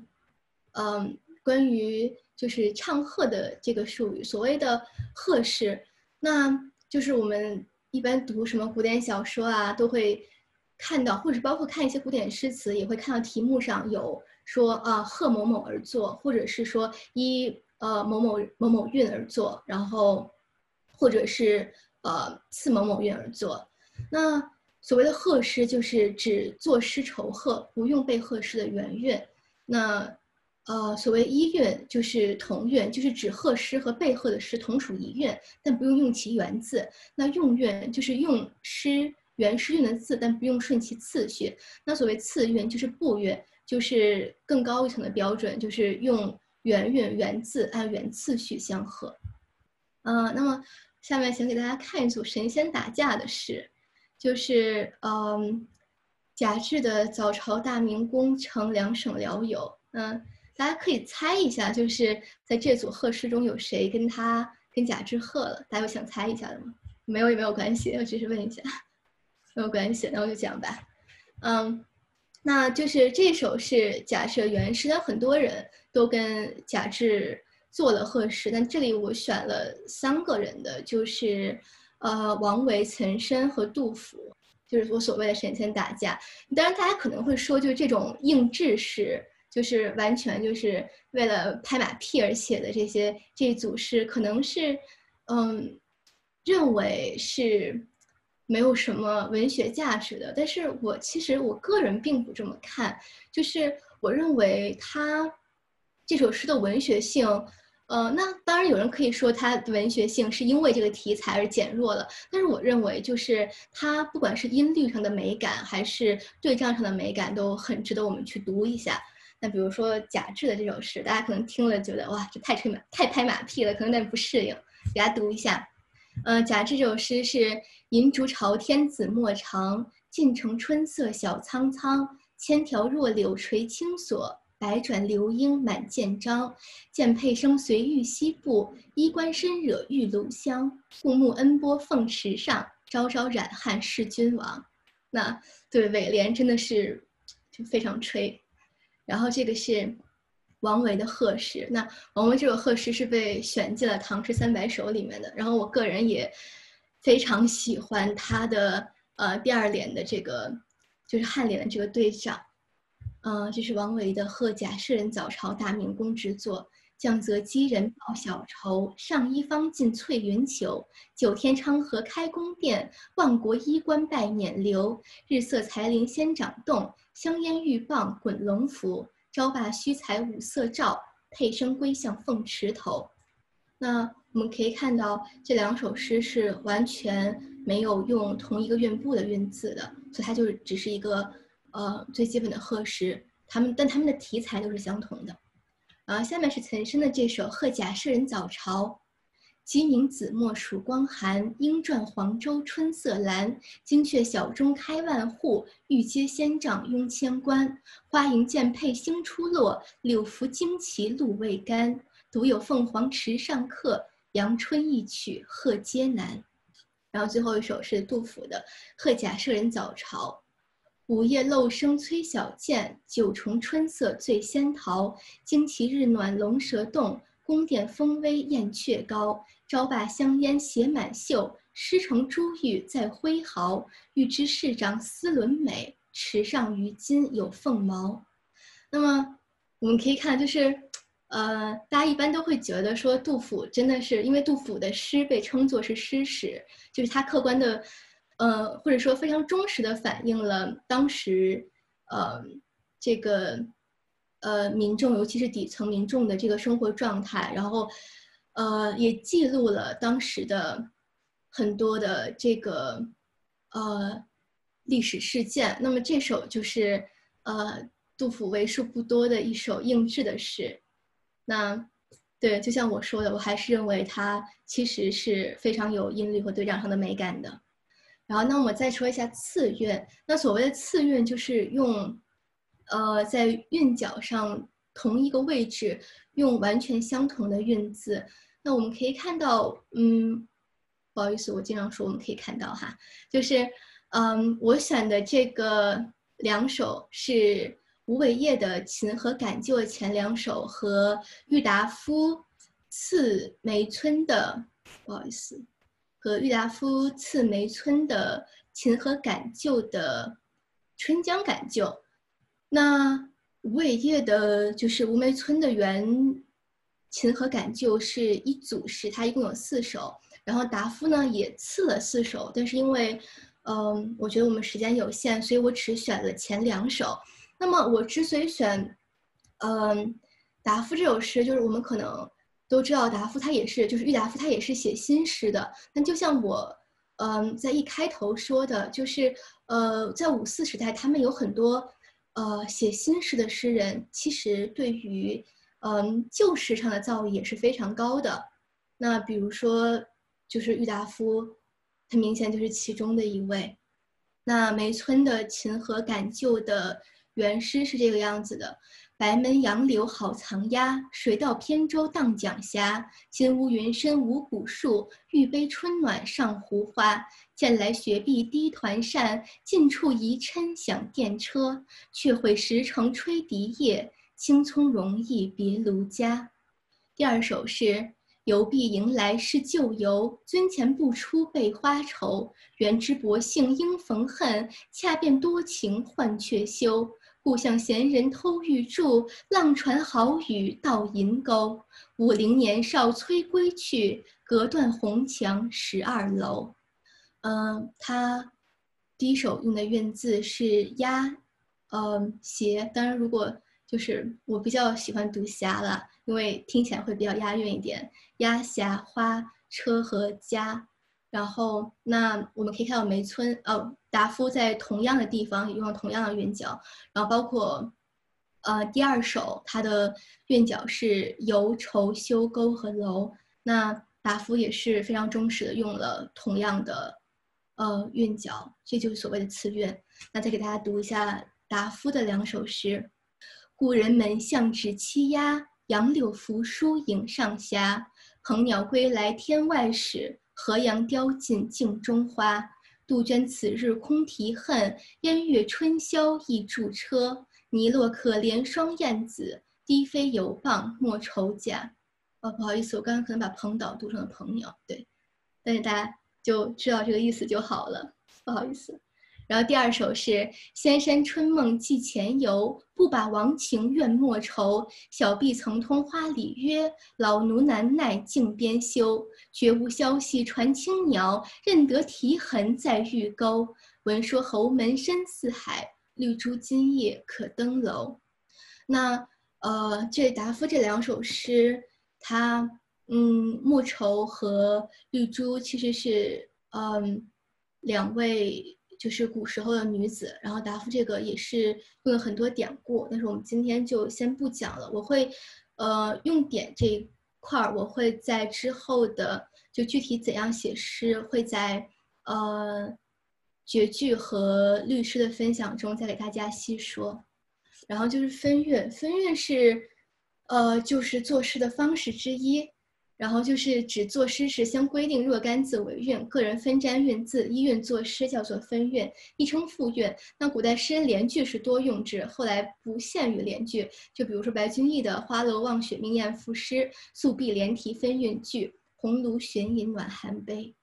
嗯，关于就是唱和的这个术语，所谓的和式，那就是我们一般读什么古典小说啊，都会看到，或者包括看一些古典诗词，也会看到题目上有说啊贺某某而作，或者是说依呃某某某某韵而作，然后或者是呃次某某韵而作。那所谓的贺诗，就是指作诗酬贺，不用被贺诗的原韵。那呃，所谓一韵就是同韵，就是指贺诗和被贺的诗同属一韵，但不用用其原字。那用韵就是用诗原诗韵的字，但不用顺其次序。那所谓次韵就是部韵，就是更高一层的标准，就是用原韵原字按原次序相和。嗯，那么下面想给大家看一组神仙打架的诗，就是嗯，贾至的早朝大明宫城两省辽友，嗯。大家可以猜一下，就是在这组贺诗中有谁跟他跟贾至贺了？大家有想猜一下的吗？没有也没有关系，我只是问一下，没有关系，那我就讲吧。嗯，那就是这首是贾赦原诗，但很多人都跟贾至做了贺诗，但这里我选了三个人的，就是呃王维、岑参和杜甫，就是我所谓的神仙打架。当然，大家可能会说，就这种应制诗。就是完全就是为了拍马屁而写的这些这组诗，可能是，嗯，认为是没有什么文学价值的。但是我其实我个人并不这么看，就是我认为他这首诗的文学性，呃，那当然有人可以说它文学性是因为这个题材而减弱了，但是我认为就是它不管是音律上的美感，还是对仗上的美感，都很值得我们去读一下。那比如说贾至的这首诗，大家可能听了觉得哇，这太吹马太拍马屁了，可能有点不适应。给大家读一下，呃，贾至这首诗是“银烛朝天子莫长，晋城春色小苍苍。千条弱柳垂青锁，百转流莺满剑章。剑佩声随玉溪步，衣冠深惹玉炉香。故木恩波凤池上，朝朝染汉侍君王。”那对尾联真的是就非常吹。然后这个是王维的贺诗，那王维这首贺诗是被选进了《唐诗三百首》里面的。然后我个人也非常喜欢他的呃第二联的这个，就是颔联的这个对仗，嗯，这是王维的《贺贾舍人早朝大明宫之作》。降泽积人报小仇，上衣方尽翠云裘。九天昌河开宫殿，万国衣冠拜冕旒。日色才林仙掌动，香烟玉棒滚龙符。朝罢须裁五色诏，佩声归向凤池头。那我们可以看到，这两首诗是完全没有用同一个韵部的韵字的，所以它就只是一个呃最基本的贺诗。他们但他们的题材都是相同的。然后下面是岑参的这首《贺贾舍人早朝》：鸡鸣子墨曙光寒，莺啭黄州春色阑。金阙小钟开万户，玉阶仙帐拥千官。花迎剑佩星初落，柳拂旌旗露未干。独有凤凰池上客，阳春一曲贺街南。然后最后一首是杜甫的《贺贾舍人早朝》。午夜漏声催晓见，九重春色醉仙桃。旌旗日暖龙蛇动，宫殿风微燕雀高。朝罢香烟携满袖，诗成珠玉在挥毫。欲知市长丝纶美，池上鱼金有凤毛。那么我们可以看，就是，呃，大家一般都会觉得说，杜甫真的是因为杜甫的诗被称作是诗史，就是他客观的。呃，或者说非常忠实的反映了当时，呃，这个呃民众，尤其是底层民众的这个生活状态，然后，呃，也记录了当时的很多的这个呃历史事件。那么这首就是呃杜甫为数不多的一首应制的诗。那对，就像我说的，我还是认为它其实是非常有音律和对仗上的美感的。然后，那我们再说一下次韵。那所谓的次韵，就是用，呃，在韵脚上同一个位置用完全相同的韵字。那我们可以看到，嗯，不好意思，我经常说我们可以看到哈，就是，嗯，我选的这个两首是吴伟业的《琴和感旧》前两首和郁达夫次梅村的，不好意思，和郁达夫次梅村的《琴和感旧》的《春江感旧》。那吴伟业的就是吴梅村的原《琴和感旧》是一组诗，它一共有四首。然后达夫呢也刺了四首，但是因为，嗯，我觉得我们时间有限，所以我只选了前两首。那么我之所以选，嗯，达夫这首诗，就是我们可能都知道，达夫他也是，就是郁达夫他也是写新诗的。那就像我，嗯，在一开头说的，就是，呃，在五四时代，他们有很多，呃，写新诗的诗人，其实对于，嗯，旧诗上的造诣也是非常高的。那比如说。就是郁达夫，他明显就是其中的一位。那梅村的《琴和感旧》的原诗是这个样子的：白门杨柳好藏鸦，水到扁舟荡桨虾。金屋云深无古树，玉杯春暖上湖花。见来雪碧低团扇，近处疑嗔响电车。却会石城吹笛夜，青葱容易别卢家。第二首是。游必迎来是旧游，尊前不出被花愁。缘知薄幸应逢恨，恰便多情换却休。故向闲人偷玉柱，浪传好语到银钩。五陵年少催归去，隔断红墙十二楼。嗯，他第一首用的韵字是押，嗯，斜。当然，如果就是我比较喜欢读霞了。因为听起来会比较押韵一点，鸭霞花车和家，然后那我们可以看到梅村呃达夫在同样的地方也用了同样的韵脚，然后包括呃第二首它的韵脚是游愁修沟和楼，那达夫也是非常忠实的用了同样的呃韵脚，这就是所谓的词韵。那再给大家读一下达夫的两首诗：故人门向指栖鸦。杨柳扶疏影上霞，鹏鸟归来天外始，河阳凋尽镜中花。杜鹃此日空啼恨，烟月春宵亦驻车。泥落可怜双燕子，低飞犹傍莫愁甲。哦，不好意思，我刚刚可能把鹏岛读成了朋友，对，但是大家就知道这个意思就好了，不好意思。然后第二首是“仙山春梦寄前游，不把王情怨莫愁。小婢曾通花里约，老奴难耐径边休。绝无消息传青鸟，认得啼痕在玉钩。闻说侯门深似海，绿珠今夜可登楼。”那呃，这达夫这两首诗，他嗯，莫愁和绿珠其实是嗯两位。就是古时候的女子，然后达夫这个也是用了很多典故，但是我们今天就先不讲了。我会，呃，用典这一块儿，我会在之后的就具体怎样写诗，会在呃绝句和律诗的分享中再给大家细说。然后就是分韵，分韵是，呃，就是作诗的方式之一。然后就是指作诗时相规定若干字为韵，个人分沾韵字，一韵作诗叫做分韵，亦称复韵。那古代诗人联句是多用之，后来不限于联句。就比如说白居易的“花楼望雪明艳赋诗”，素壁连题分韵句，红炉寻饮暖寒杯。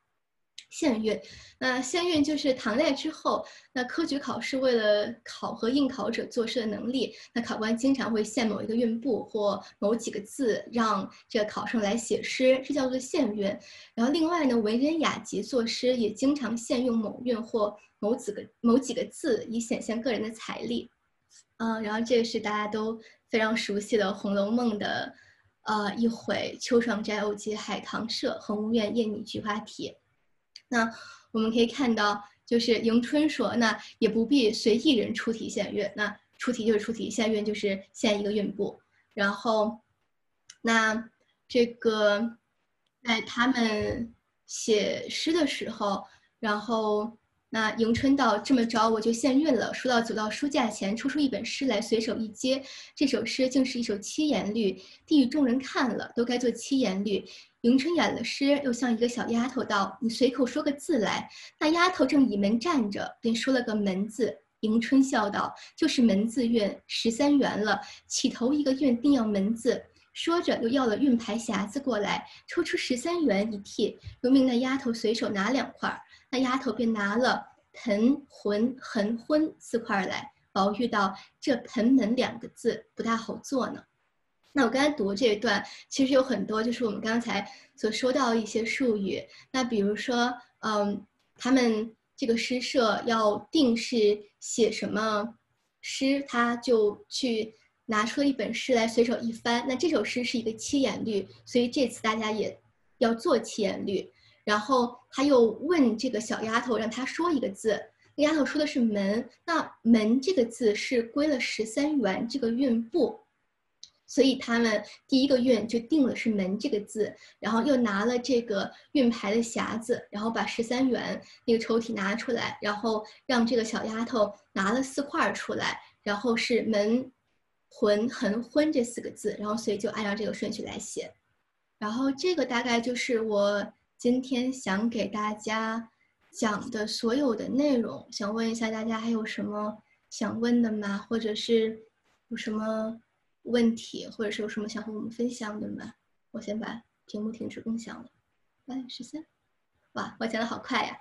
县韵，那县韵就是唐代之后，那科举考试为了考核应考者作诗的能力，那考官经常会限某一个韵部或某几个字，让这个考生来写诗，这叫做县韵。然后另外呢，文人雅集作诗也经常限用某韵或某几个某几个字，以显现个人的财力。嗯，然后这个是大家都非常熟悉的《红楼梦》的，呃，一回秋霜斋偶结海棠社，恒无怨夜拟菊花帖。那我们可以看到，就是迎春说，那也不必随一人出题献韵，那出题就是出题，献韵就是献一个韵部。然后，那这个在他们写诗的时候，然后。那迎春道这么着，我就献韵了。说到走到书架前，抽出一本诗来，随手一接，这首诗竟是一首七言律。地狱众人看了，都该做七言律。迎春演了诗，又向一个小丫头道：“你随口说个字来。”那丫头正倚门站着，便说了个门字。迎春笑道：“就是门字院十三元了，起头一个院定要门字。”说着，又要了运牌匣子过来，抽出十三元一屉，又命那丫头随手拿两块。那丫头便拿了“盆”“魂”“横”“婚”四块来。宝玉道：“这‘盆门’两个字不大好做呢。”那我刚才读这一段，其实有很多就是我们刚才所说到一些术语。那比如说，嗯，他们这个诗社要定是写什么诗，他就去。拿出了一本诗来，随手一翻。那这首诗是一个七言律，所以这次大家也要做七言律。然后他又问这个小丫头，让她说一个字。那丫头说的是“门”，那“门”这个字是归了十三元这个韵部，所以他们第一个韵就定了是“门”这个字。然后又拿了这个韵牌的匣子，然后把十三元那个抽屉拿出来，然后让这个小丫头拿了四块出来，然后是门。魂横婚这四个字，然后所以就按照这个顺序来写，然后这个大概就是我今天想给大家讲的所有的内容。想问一下大家还有什么想问的吗？或者是有什么问题，或者是有什么想和我们分享的吗？我先把屏幕停止共享了。八十三，哇，我讲的好快呀！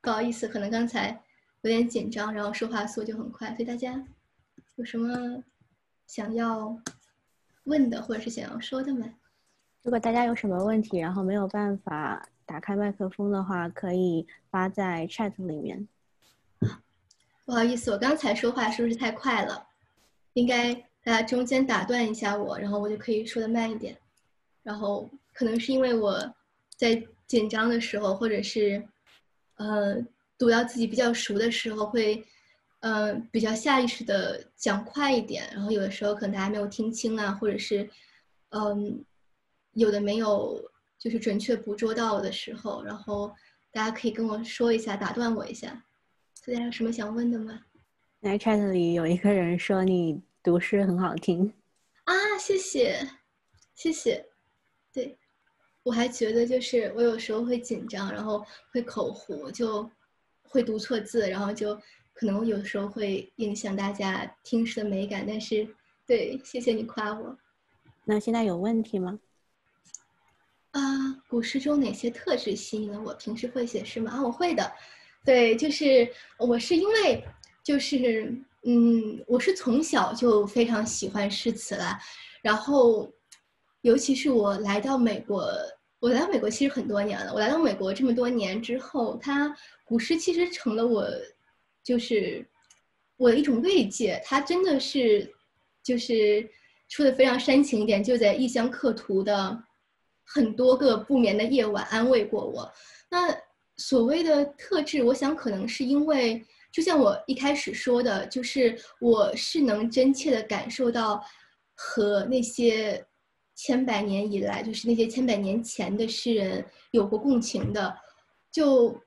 不好意思，可能刚才有点紧张，然后说话速度就很快，所以大家有什么？想要问的或者是想要说的吗？如果大家有什么问题，然后没有办法打开麦克风的话，可以发在 chat 里面。不好意思，我刚才说话是不是太快了？应该大家中间打断一下我，然后我就可以说的慢一点。然后可能是因为我在紧张的时候，或者是呃读到自己比较熟的时候会。嗯，比较下意识的讲快一点，然后有的时候可能大家没有听清啊，或者是，嗯，有的没有就是准确捕捉到的时候，然后大家可以跟我说一下，打断我一下。大家有什么想问的吗？在 chat 里有一个人说你读诗很好听啊，谢谢，谢谢。对，我还觉得就是我有时候会紧张，然后会口糊，就会读错字，然后就。可能有时候会影响大家听诗的美感，但是，对，谢谢你夸我。那现在有问题吗？啊，古诗中哪些特质吸引了我？平时会写诗吗？啊，我会的。对，就是我是因为，就是嗯，我是从小就非常喜欢诗词了，然后，尤其是我来到美国，我来到美国其实很多年了。我来到美国这么多年之后，它古诗其实成了我。就是我的一种慰藉，它真的是，就是说的非常煽情一点，就在异乡客途的很多个不眠的夜晚安慰过我。那所谓的特质，我想可能是因为，就像我一开始说的，就是我是能真切的感受到和那些千百年以来，就是那些千百年前的诗人有过共情的，就。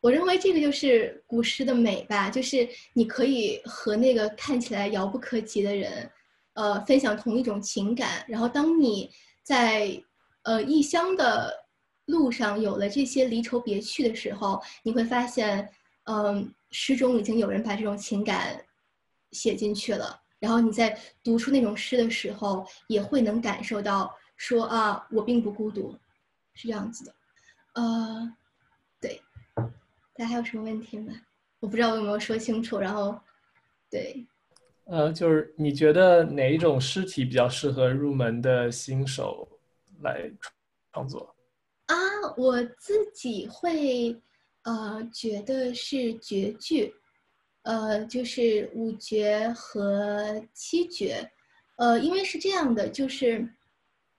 我认为这个就是古诗的美吧，就是你可以和那个看起来遥不可及的人，呃，分享同一种情感。然后，当你在呃异乡的路上有了这些离愁别绪的时候，你会发现，嗯，诗中已经有人把这种情感写进去了。然后你在读出那种诗的时候，也会能感受到，说啊，我并不孤独，是这样子的，呃。对大家还有什么问题吗？我不知道我有没有说清楚。然后，对，呃，就是你觉得哪一种诗体比较适合入门的新手来创作？啊，我自己会呃觉得是绝句，呃，就是五绝和七绝，呃，因为是这样的，就是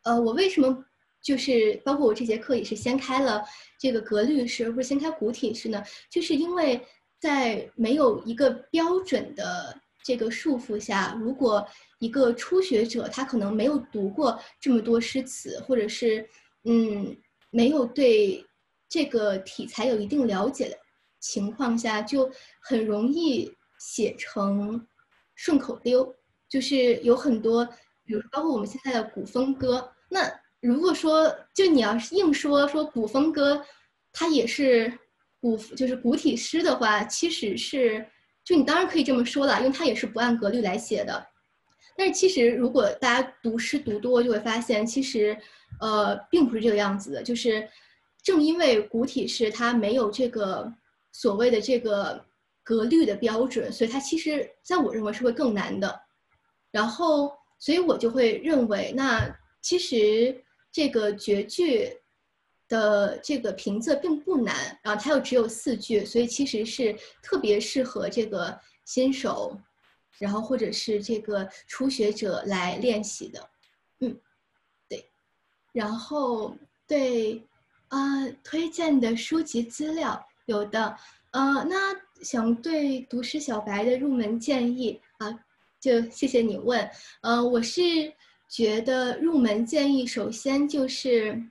呃，我为什么？就是包括我这节课也是先开了这个格律诗，而不是先开古体诗呢？就是因为在没有一个标准的这个束缚下，如果一个初学者他可能没有读过这么多诗词，或者是嗯没有对这个题材有一定了解的情况下，就很容易写成顺口溜。就是有很多，比如包括我们现在的古风歌，那。如果说就你要是硬说说古风歌，它也是古就是古体诗的话，其实是就你当然可以这么说了，因为它也是不按格律来写的。但是其实如果大家读诗读多，就会发现其实呃并不是这个样子的。就是正因为古体诗它没有这个所谓的这个格律的标准，所以它其实在我认为是会更难的。然后所以我就会认为，那其实这个绝句。的这个平仄并不难，然后它又只有四句，所以其实是特别适合这个新手，然后或者是这个初学者来练习的。嗯，对。然后对啊，推荐的书籍资料有的，呃，那想对读诗小白的入门建议啊，就谢谢你问。呃，我是觉得入门建议首先就是。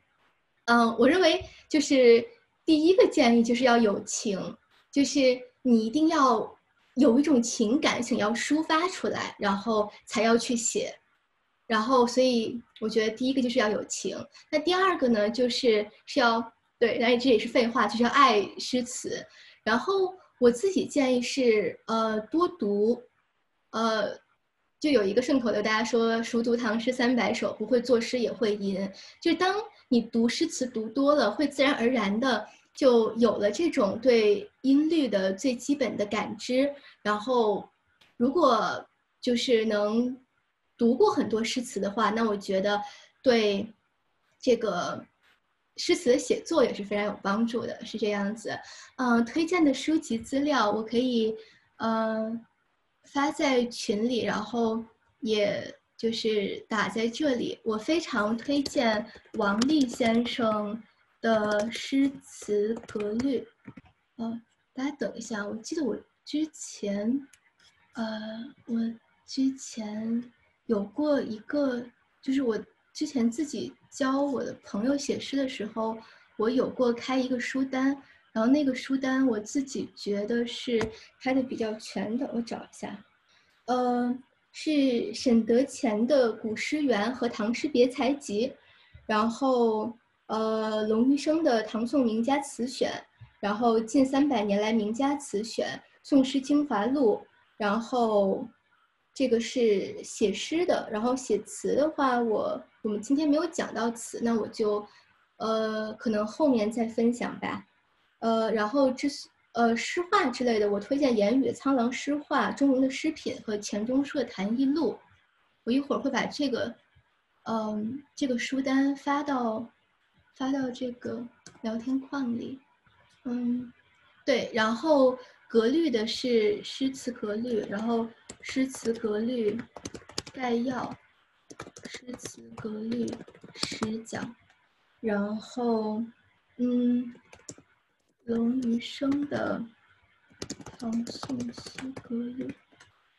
嗯，我认为就是第一个建议就是要有情，就是你一定要有一种情感想要抒发出来，然后才要去写。然后，所以我觉得第一个就是要有情。那第二个呢，就是是要对，但是这也是废话，就是要爱诗词。然后我自己建议是，呃，多读，呃，就有一个顺口溜，大家说熟读唐诗三百首，不会作诗也会吟。就当你读诗词读多了，会自然而然的就有了这种对音律的最基本的感知。然后，如果就是能读过很多诗词的话，那我觉得对这个诗词的写作也是非常有帮助的，是这样子。嗯，推荐的书籍资料我可以嗯发在群里，然后也。就是打在这里，我非常推荐王立先生的诗词格律。呃，大家等一下，我记得我之前，呃，我之前有过一个，就是我之前自己教我的朋友写诗的时候，我有过开一个书单，然后那个书单我自己觉得是开的比较全的，我找一下，呃。是沈德潜的《古诗源》和《唐诗别裁集》，然后呃龙余生的《唐宋名家词选》，然后近三百年来名家词选，《宋诗精华录》，然后这个是写诗的，然后写词的话，我我们今天没有讲到词，那我就呃可能后面再分享吧，呃然后这。呃，诗画之类的，我推荐言语的《苍狼诗画》、钟嵘的《诗品》和钱钟书的《谈艺录》。我一会儿会把这个，嗯，这个书单发到发到这个聊天框里。嗯，对，然后格律的是诗词格律，然后诗词格律概要，诗词格律十讲，然后嗯。龙余生的《唐宋词格律》，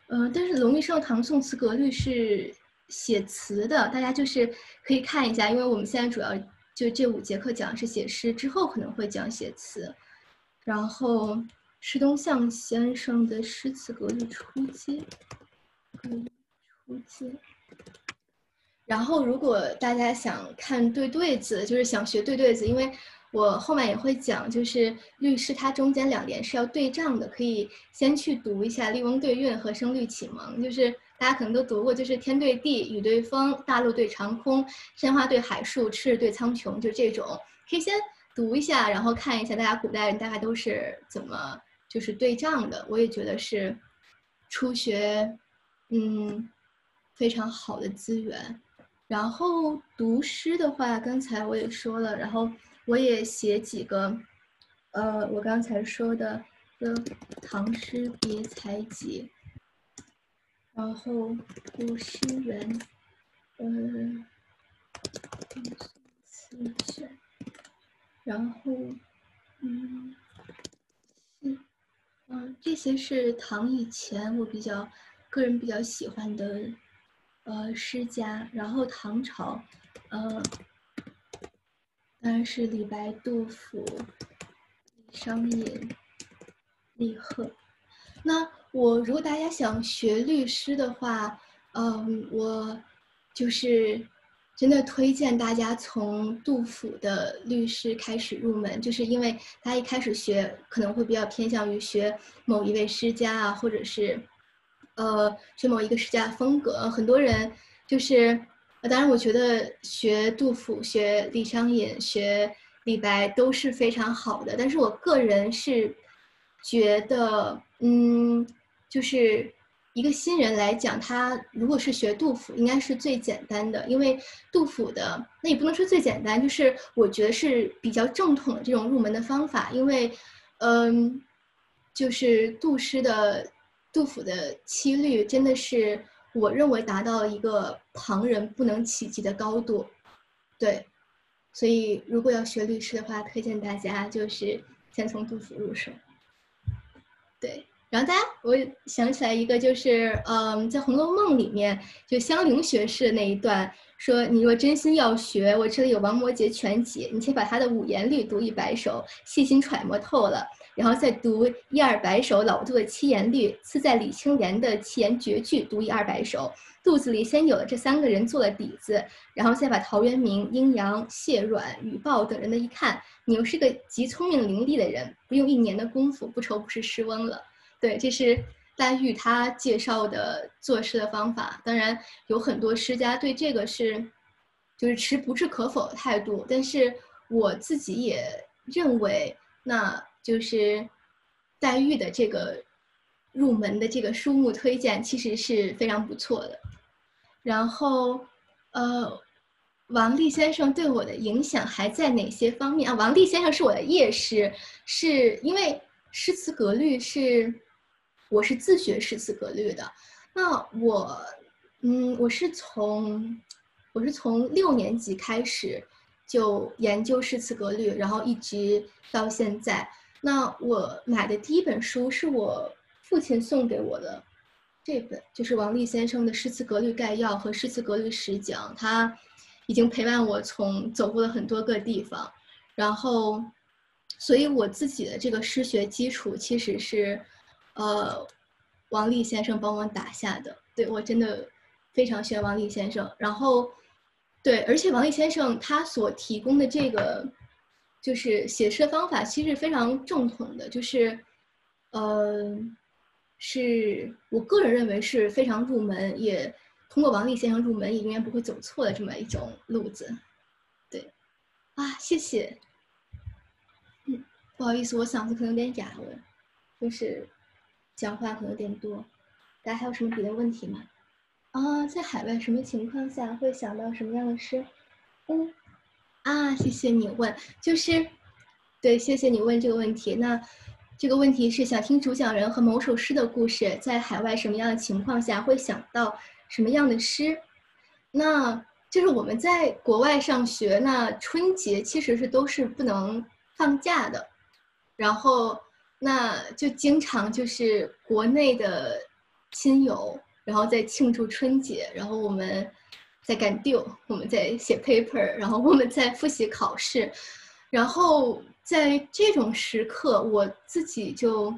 嗯，但是龙余生的《唐宋词格律》是写词的，大家就是可以看一下，因为我们现在主要就这五节课讲的是写诗，之后可能会讲写词。然后施东向先生的《诗词格律初阶》，初阶。然后如果大家想看对对子，就是想学对对子，因为。我后面也会讲，就是律诗它中间两联是要对仗的，可以先去读一下《笠翁对韵》和《声律启蒙》，就是大家可能都读过，就是天对地，雨对风，大陆对长空，山花对海树，赤日对苍穹，就这种，可以先读一下，然后看一下大家古代人大概都是怎么就是对仗的。我也觉得是初学，嗯，非常好的资源。然后读诗的话，刚才我也说了，然后。我也写几个，呃，我刚才说的《的唐诗别裁集》，然后《古诗文》，嗯，《词选》，然后，嗯，嗯，这些是唐以前我比较个人比较喜欢的，呃，诗家。然后唐朝，呃。当然是李白、杜甫、李商隐、李贺。那我如果大家想学律诗的话，嗯，我就是真的推荐大家从杜甫的律诗开始入门，就是因为大家一开始学可能会比较偏向于学某一位诗家啊，或者是，呃，学某一个诗家的风格。很多人就是，当然我觉得学杜甫、学李商隐、学李白都是非常好的，但是我个人是觉得，嗯，就是。一个新人来讲，他如果是学杜甫，应该是最简单的，因为杜甫的那也不能说最简单，就是我觉得是比较正统的这种入门的方法，因为，嗯，就是杜诗的杜甫的七律真的是我认为达到一个旁人不能企及的高度，对，所以如果要学律诗的话，推荐大家就是先从杜甫入手，对。然后大家，我想起来一个，就是嗯，在《红楼梦》里面，就香菱学士那一段，说你若真心要学，我这里有王摩诘全集，你先把他的五言律读一百首，细心揣摩透了，然后再读一二百首老杜的七言律，次在李清莲的七言绝句读一二百首，肚子里先有了这三个人做了底子，然后再把陶渊明、阴阳、谢阮、雨豹等人的一看，你又是个极聪明伶俐的人，不用一年的功夫，不愁不是诗翁了。对，这是黛玉她介绍的作诗的方法。当然，有很多诗家对这个是，就是持不置可否的态度。但是我自己也认为，那就是黛玉的这个入门的这个书目推荐，其实是非常不错的。然后，呃，王立先生对我的影响还在哪些方面啊？王立先生是我的业师，是因为诗词格律是。我是自学诗词格律的，那我，嗯，我是从，我是从六年级开始就研究诗词格律，然后一直到现在。那我买的第一本书是我父亲送给我的，这本就是王立先生的《诗词格律概要》和《诗词格律十讲》，他已经陪伴我从走过了很多个地方，然后，所以我自己的这个诗学基础其实是。呃，王立先生帮我打下的，对我真的非常喜欢王立先生。然后，对，而且王立先生他所提供的这个就是写诗的方法，其实非常正统的，就是，呃，是我个人认为是非常入门，也通过王立先生入门也永远不会走错的这么一种路子。对，啊，谢谢。嗯，不好意思，我嗓子可能有点哑了，就是。讲话可能有点多，大家还有什么别的问题吗？啊，在海外什么情况下会想到什么样的诗？嗯，啊，谢谢你问，就是，对，谢谢你问这个问题。那这个问题是想听主讲人和某首诗的故事，在海外什么样的情况下会想到什么样的诗？那就是我们在国外上学，那春节其实是都是不能放假的，然后。那就经常就是国内的亲友，然后在庆祝春节，然后我们在赶 due，我们在写 paper，然后我们在复习考试，然后在这种时刻，我自己就，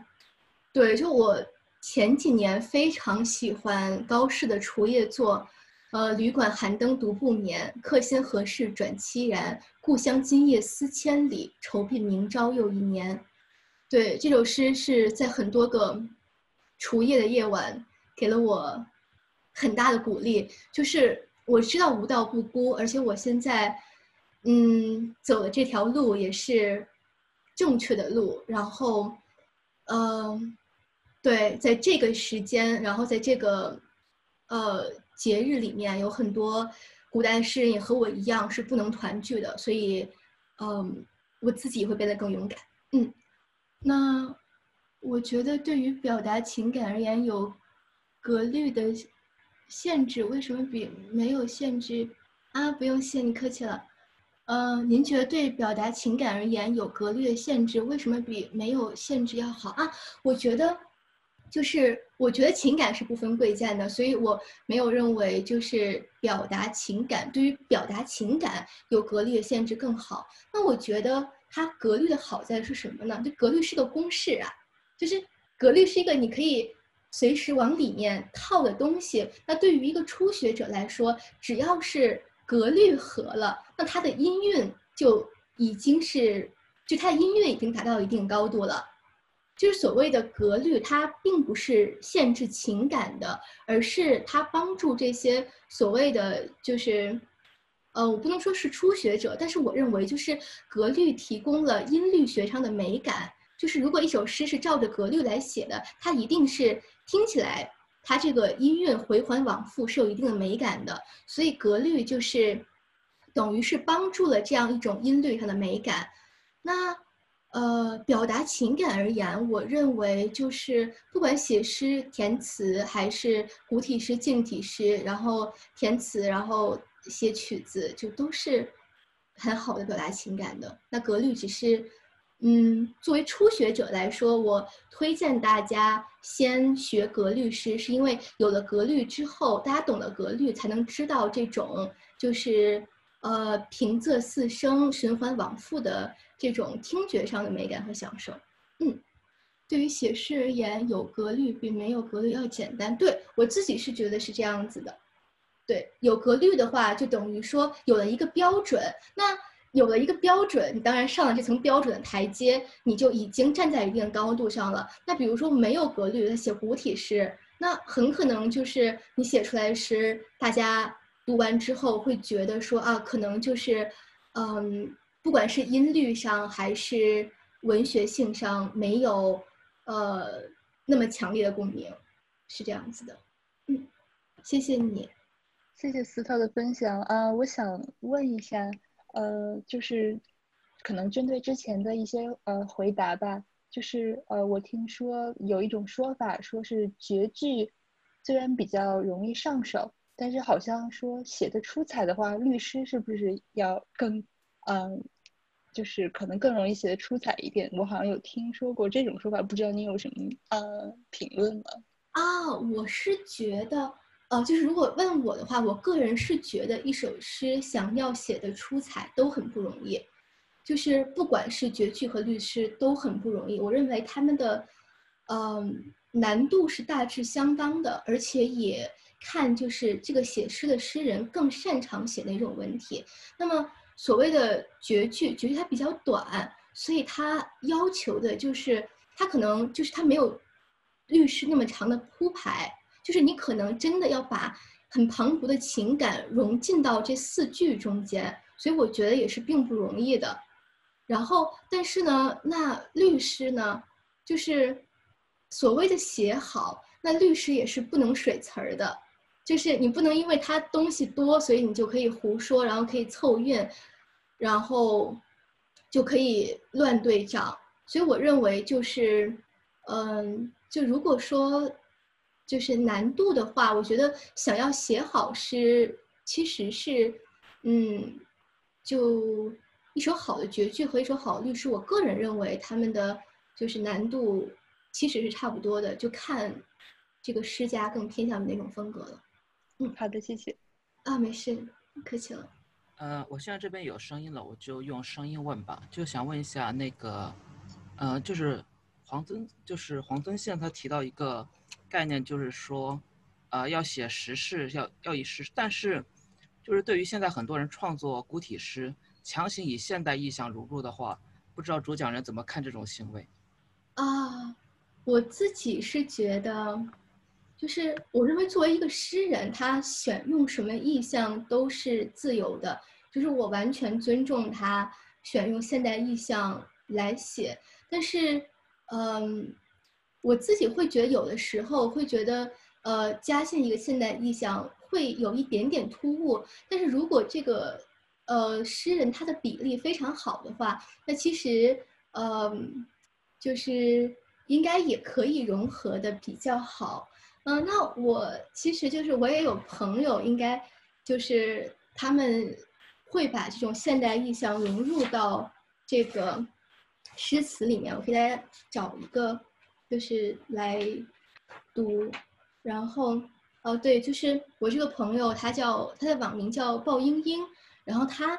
对，就我前几年非常喜欢高适的除夜作，呃，旅馆寒灯独不眠，客心何事转凄然，故乡今夜思千里，愁鬓明朝又一年。对这首诗是在很多个除夜的夜晚给了我很大的鼓励，就是我知道无道不孤，而且我现在嗯走的这条路也是正确的路。然后，嗯，对，在这个时间，然后在这个呃节日里面，有很多古代诗人也和我一样是不能团聚的，所以嗯，我自己会变得更勇敢，嗯。那我觉得，对于表达情感而言，有格律的限制，为什么比没有限制啊？不用谢，你客气了。呃，您觉得对表达情感而言，有格律的限制，为什么比没有限制要好啊？我觉得，就是我觉得情感是不分贵贱的，所以我没有认为就是表达情感对于表达情感有格律的限制更好。那我觉得。它格律的好在是什么呢？就格律是个公式啊，就是格律是一个你可以随时往里面套的东西。那对于一个初学者来说，只要是格律合了，那它的音韵就已经是，就它的音乐已经达到一定高度了。就是所谓的格律，它并不是限制情感的，而是它帮助这些所谓的就是，呃，我不能说是初学者，但是我认为就是格律提供了音律学上的美感。就是如果一首诗是照着格律来写的，它一定是听起来它这个音韵回环往复是有一定的美感的。所以格律就是等于是帮助了这样一种音律上的美感。那。呃，表达情感而言，我认为就是不管写诗填词，还是古体诗、近体诗，然后填词，然后写曲子，就都是很好的表达情感的。那格律只是，嗯，作为初学者来说，我推荐大家先学格律诗，是因为有了格律之后，大家懂了格律，才能知道这种就是呃平仄四声、循环往复的。这种听觉上的美感和享受，嗯，对于写诗而言，有格律比没有格律要简单。对我自己是觉得是这样子的。对，有格律的话，就等于说有了一个标准。那有了一个标准，你当然上了这层标准的台阶，你就已经站在一定的高度上了。那比如说没有格律，写古体诗，那很可能就是你写出来诗，大家读完之后会觉得说啊，可能就是，嗯。不管是音律上还是文学性上，没有呃那么强烈的共鸣，是这样子的。嗯，谢谢你，谢谢斯特的分享啊。我想问一下，呃，就是可能针对之前的一些呃回答吧，就是呃，我听说有一种说法，说是绝句虽然比较容易上手，但是好像说写的出彩的话，律诗是不是要更嗯？就是可能更容易写的出彩一点，我好像有听说过这种说法，不知道你有什么呃评论吗？啊，我是觉得，呃，就是如果问我的话，我个人是觉得一首诗想要写的出彩都很不容易，就是不管是绝句和律诗都很不容易。我认为他们的，嗯，难度是大致相当的，而且也看就是这个写诗的诗人更擅长写哪种文体。那么。所谓的绝句，绝句它比较短，所以它要求的就是它可能就是它没有律诗那么长的铺排，就是你可能真的要把很磅礴的情感融进到这四句中间，所以我觉得也是并不容易的。然后，但是呢，那律诗呢，就是所谓的写好，那律诗也是不能水词儿的。就是你不能因为它东西多，所以你就可以胡说，然后可以凑韵，然后就可以乱对仗。所以我认为就是，嗯，就如果说就是难度的话，我觉得想要写好诗，其实是，嗯，就一首好的绝句和一首好的律诗，我个人认为他们的就是难度其实是差不多的，就看这个诗家更偏向于哪种风格了。嗯，好的，谢谢。啊，没事，客气了。呃，我现在这边有声音了，我就用声音问吧。就想问一下那个，呃，就是黄遵，就是黄遵宪他提到一个概念，就是说，呃，要写时事，要要以时，但是，就是对于现在很多人创作古体诗，强行以现代意象融入的话，不知道主讲人怎么看这种行为？啊，我自己是觉得。就是我认为，作为一个诗人，他选用什么意象都是自由的。就是我完全尊重他选用现代意象来写。但是，嗯，我自己会觉得有的时候会觉得，呃，加进一个现代意象会有一点点突兀。但是如果这个，呃，诗人他的比例非常好的话，那其实，嗯，就是应该也可以融合的比较好。嗯，那我其实就是我也有朋友，应该就是他们会把这种现代意象融入到这个诗词里面。我给大家找一个，就是来读。然后，哦，对，就是我这个朋友，他叫他的网名叫鲍英英，然后他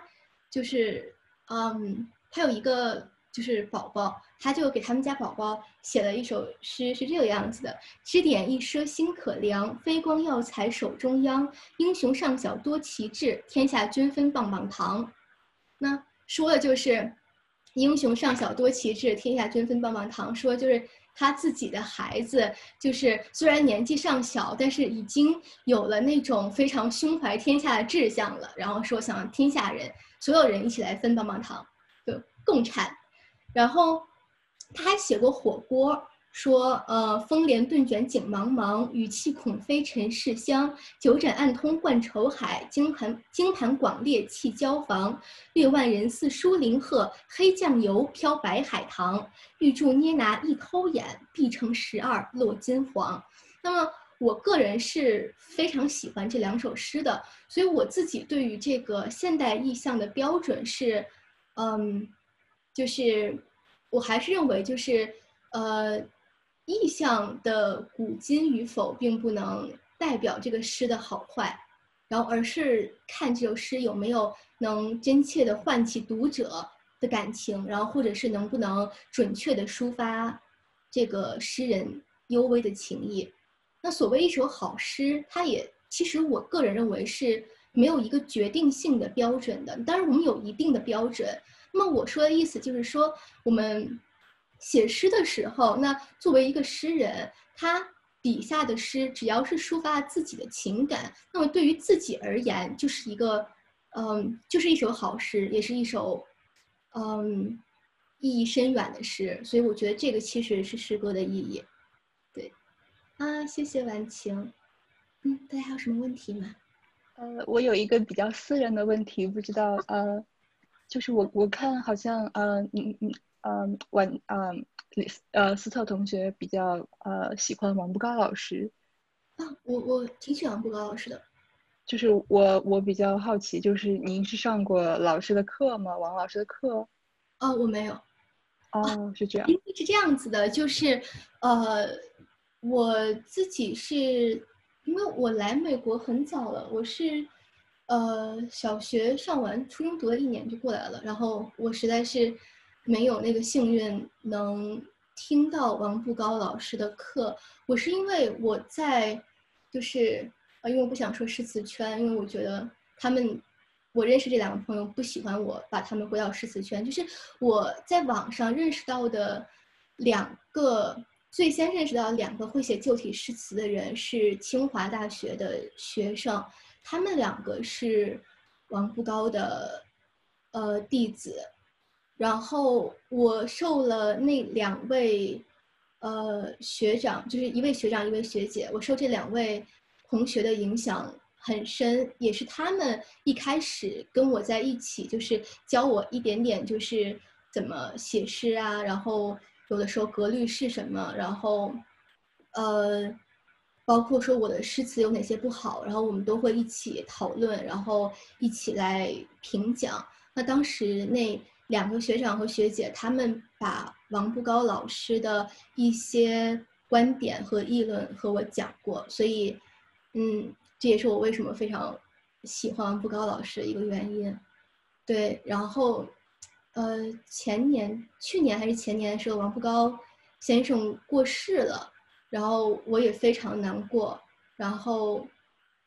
就是，嗯，他有一个就是宝宝，他就给他们家宝宝写了一首诗，是这个样子的：支点一赊心可量，飞光耀才手中央。英雄上小多奇志，天下均分棒棒糖。那说的就是英雄上小多奇志，天下均分棒棒糖。说就是他自己的孩子，就是虽然年纪尚小，但是已经有了那种非常胸怀天下的志向了。然后说想天下人所有人一起来分棒棒糖，就共产。然后他还写过火锅，说呃风帘顿卷景茫茫，雨气恐飞尘世香。九枕暗通贯愁海，金盘金盘广列气交房。六万人似疏林鹤，黑酱油飘白海棠。玉柱捏拿一偷眼，必成十二落金黄。那么我个人是非常喜欢这两首诗的，所以我自己对于这个现代意象的标准是，嗯，就是我还是认为就是呃，意象的古今与否并不能代表这个诗的好坏，然后而是看这首诗有没有能真切的唤起读者的感情，然后或者是能不能准确的抒发这个诗人幽微的情意。那所谓一首好诗，它也其实我个人认为是没有一个决定性的标准的。当然，我们有一定的标准。那么我说的意思就是说，我们写诗的时候，那作为一个诗人，他笔下的诗只要是抒发自己的情感，那么对于自己而言，就是一个，嗯，就是一首好诗，也是一首，嗯，意义深远的诗。所以我觉得这个其实是诗歌的意义。对，啊，谢谢婉晴。嗯，大家还有什么问题吗？呃，我有一个比较私人的问题，不知道呃。就是我我看好像呃嗯嗯呃晚呃呃斯特同学比较呃喜欢王步高老师啊我我挺喜欢王步高老师的，就是我我比较好奇，就是您是上过老师的课吗？王老师的课？哦我没有，哦是这样，因为是这样子的，就是呃我自己是因为我来美国很早了，我是。呃，小学上完，初中读了一年就过来了。然后我实在是没有那个幸运能听到王步高老师的课。我是因为我在，就是呃，因为我不想说诗词圈，因为我觉得他们，我认识这两个朋友不喜欢我把他们归到诗词圈。就是我在网上认识到的两个，最先认识到两个会写旧体诗词的人是清华大学的学生。他们两个是王步高的呃弟子，然后我受了那两位呃学长，就是一位学长一位学姐，我受这两位同学的影响很深，也是他们一开始跟我在一起，就是教我一点点就是怎么写诗啊，然后有的时候格律是什么，然后呃。包括说我的诗词有哪些不好，然后我们都会一起讨论，然后一起来评讲。那当时那两个学长和学姐，他们把王步高老师的一些观点和议论和我讲过，所以，嗯，这也是我为什么非常喜欢王步高老师的一个原因。对，然后，呃，前年、去年还是前年的时候，王步高先生过世了。然后我也非常难过，然后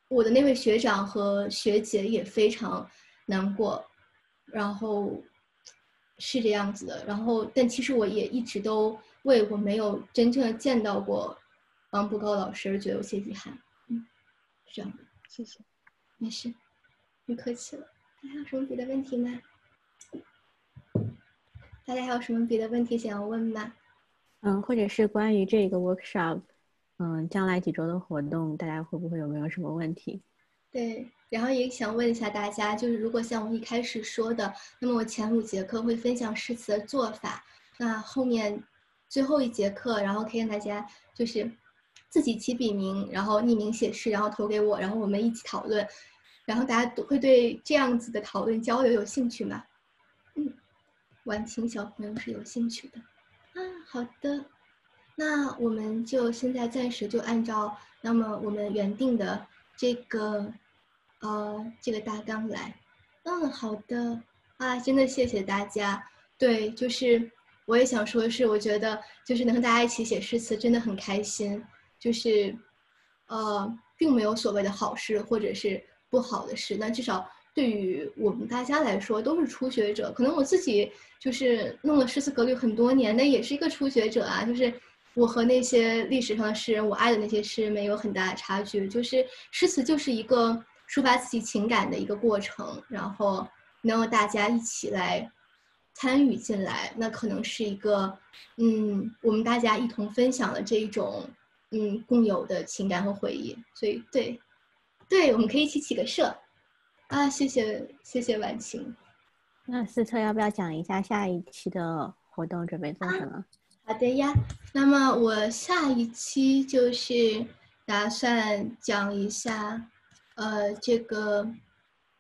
我的那位学长和学姐也非常难过，然后是这样子的。然后，但其实我也一直都为我没有真正的见到过王步高老师而觉得有些遗憾。嗯，是这样的，谢谢，没事，不客气了。大家有什么别的问题吗？大家还有什么别的问题想要问吗？嗯，或者是关于这个 workshop，嗯，将来几周的活动，大家会不会有没有什么问题？对，然后也想问一下大家，就是如果像我一开始说的，那么我前五节课会分享诗词的做法，那后面最后一节课，然后可以让大家就是自己起笔名，然后匿名写诗，然后投给我，然后我们一起讨论，然后大家都会对这样子的讨论交流有兴趣吗？嗯，晚晴小朋友是有兴趣的。啊，好的，那我们就现在暂时就按照那么我们原定的这个，呃，这个大纲来。嗯，好的，啊，真的谢谢大家。对，就是我也想说的是，我觉得就是能和大家一起写诗词真的很开心，就是呃，并没有所谓的好事或者是不好的事，那至少对于我们大家来说都是初学者。可能我自己就是弄了诗词格律很多年，那也是一个初学者啊，就是我和那些历史上的诗人，我爱的那些诗人们有很大的差距。就是诗词就是一个抒发自己情感的一个过程，然后能有大家一起来。参与进来，那可能是一个，嗯，我们大家一同分享了这一种，嗯，共有的情感和回忆。所以，对，对，我们可以一起起个社，啊，谢谢，谢谢婉晴。那思特要不要讲一下下一期的活动准备做什么？好的呀，那么我下一期就是打算讲一下，呃，这个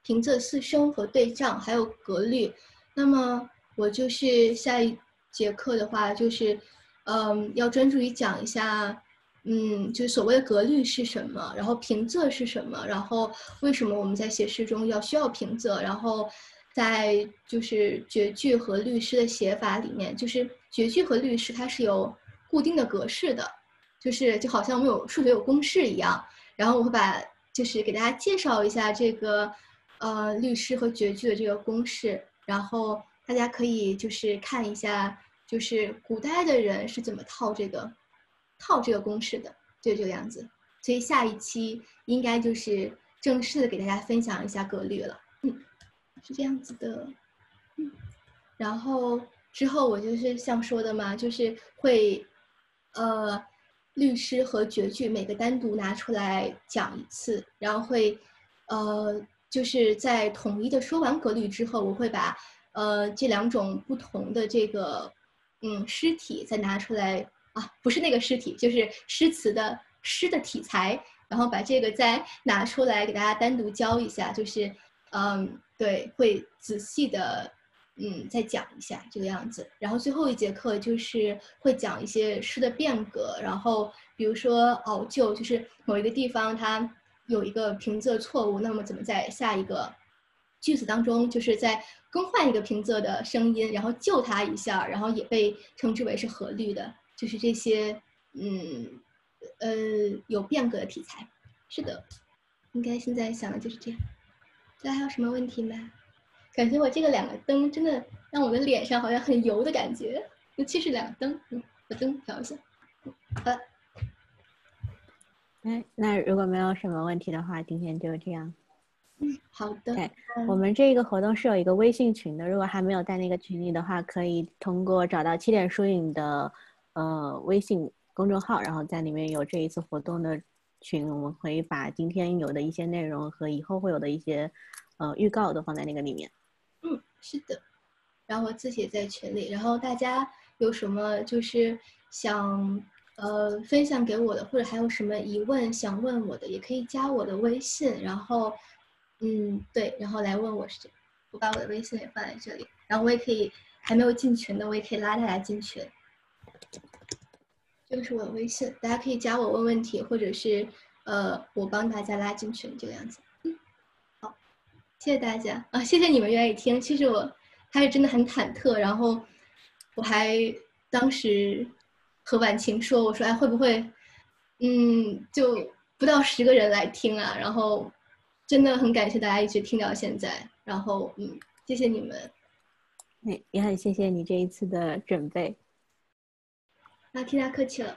平仄四声和对仗，还有格律，那么。我就是下一节课的话，就是，嗯，要专注于讲一下，嗯，就是所谓的格律是什么，然后平仄是什么，然后为什么我们在写诗中要需要平仄，然后在就是绝句和律诗的写法里面，就是绝句和律诗它是有固定的格式的，就是就好像我们有数学有公式一样，然后我会把就是给大家介绍一下这个，呃，律诗和绝句的这个公式，然后。大家可以就是看一下，就是古代的人是怎么套这个，套这个公式的，就这个样子。所以下一期应该就是正式的给大家分享一下格律了。嗯，是这样子的。嗯，然后之后我就是像说的嘛，就是会，呃，律诗和绝句每个单独拿出来讲一次，然后会，呃，就是在统一的说完格律之后，我会把。呃，这两种不同的这个，嗯，诗体再拿出来啊，不是那个诗体，就是诗词的诗的题材，然后把这个再拿出来给大家单独教一下，就是，嗯，对，会仔细的，嗯，再讲一下这个样子。然后最后一节课就是会讲一些诗的变革，然后比如说熬旧，就是某一个地方它有一个平仄错误，那么怎么在下一个。句子当中，就是在更换一个平仄的声音，然后救它一下，然后也被称之为是合律的，就是这些，嗯，呃，有变革的题材。是的，应该现在想的就是这样。大家还有什么问题吗？感觉我这个两个灯真的让我的脸上好像很油的感觉，尤其是两个灯，嗯，把灯调一下。好。哎，那如果没有什么问题的话，今天就这样。嗯，好的。对，我们这个活动是有一个微信群的，如果还没有在那个群里的话，可以通过找到七点书影的呃微信公众号，然后在里面有这一次活动的群，我们可以把今天有的一些内容和以后会有的一些呃预告都放在那个里面。是的。然后我自己也在群里，然后大家有什么就是想呃分享给我的，或者还有什么疑问想问我的，也可以加我的微信，然后。嗯，对，然后来问我是，我把我的微信也放在这里，然后我也可以还没有进群的，我也可以拉大家进群。这个是我的微信，大家可以加我问问题，或者是呃，我帮大家拉进群这个样子。谢谢大家啊，谢谢你们愿意听。其实我还是真的很忐忑，然后我还当时和婉晴说，我说哎会不会，嗯，就不到十个人来听啊，然后。真的很感谢大家一直听到现在，然后嗯，谢谢你们，也也很谢谢你这一次的准备。那替他客气了。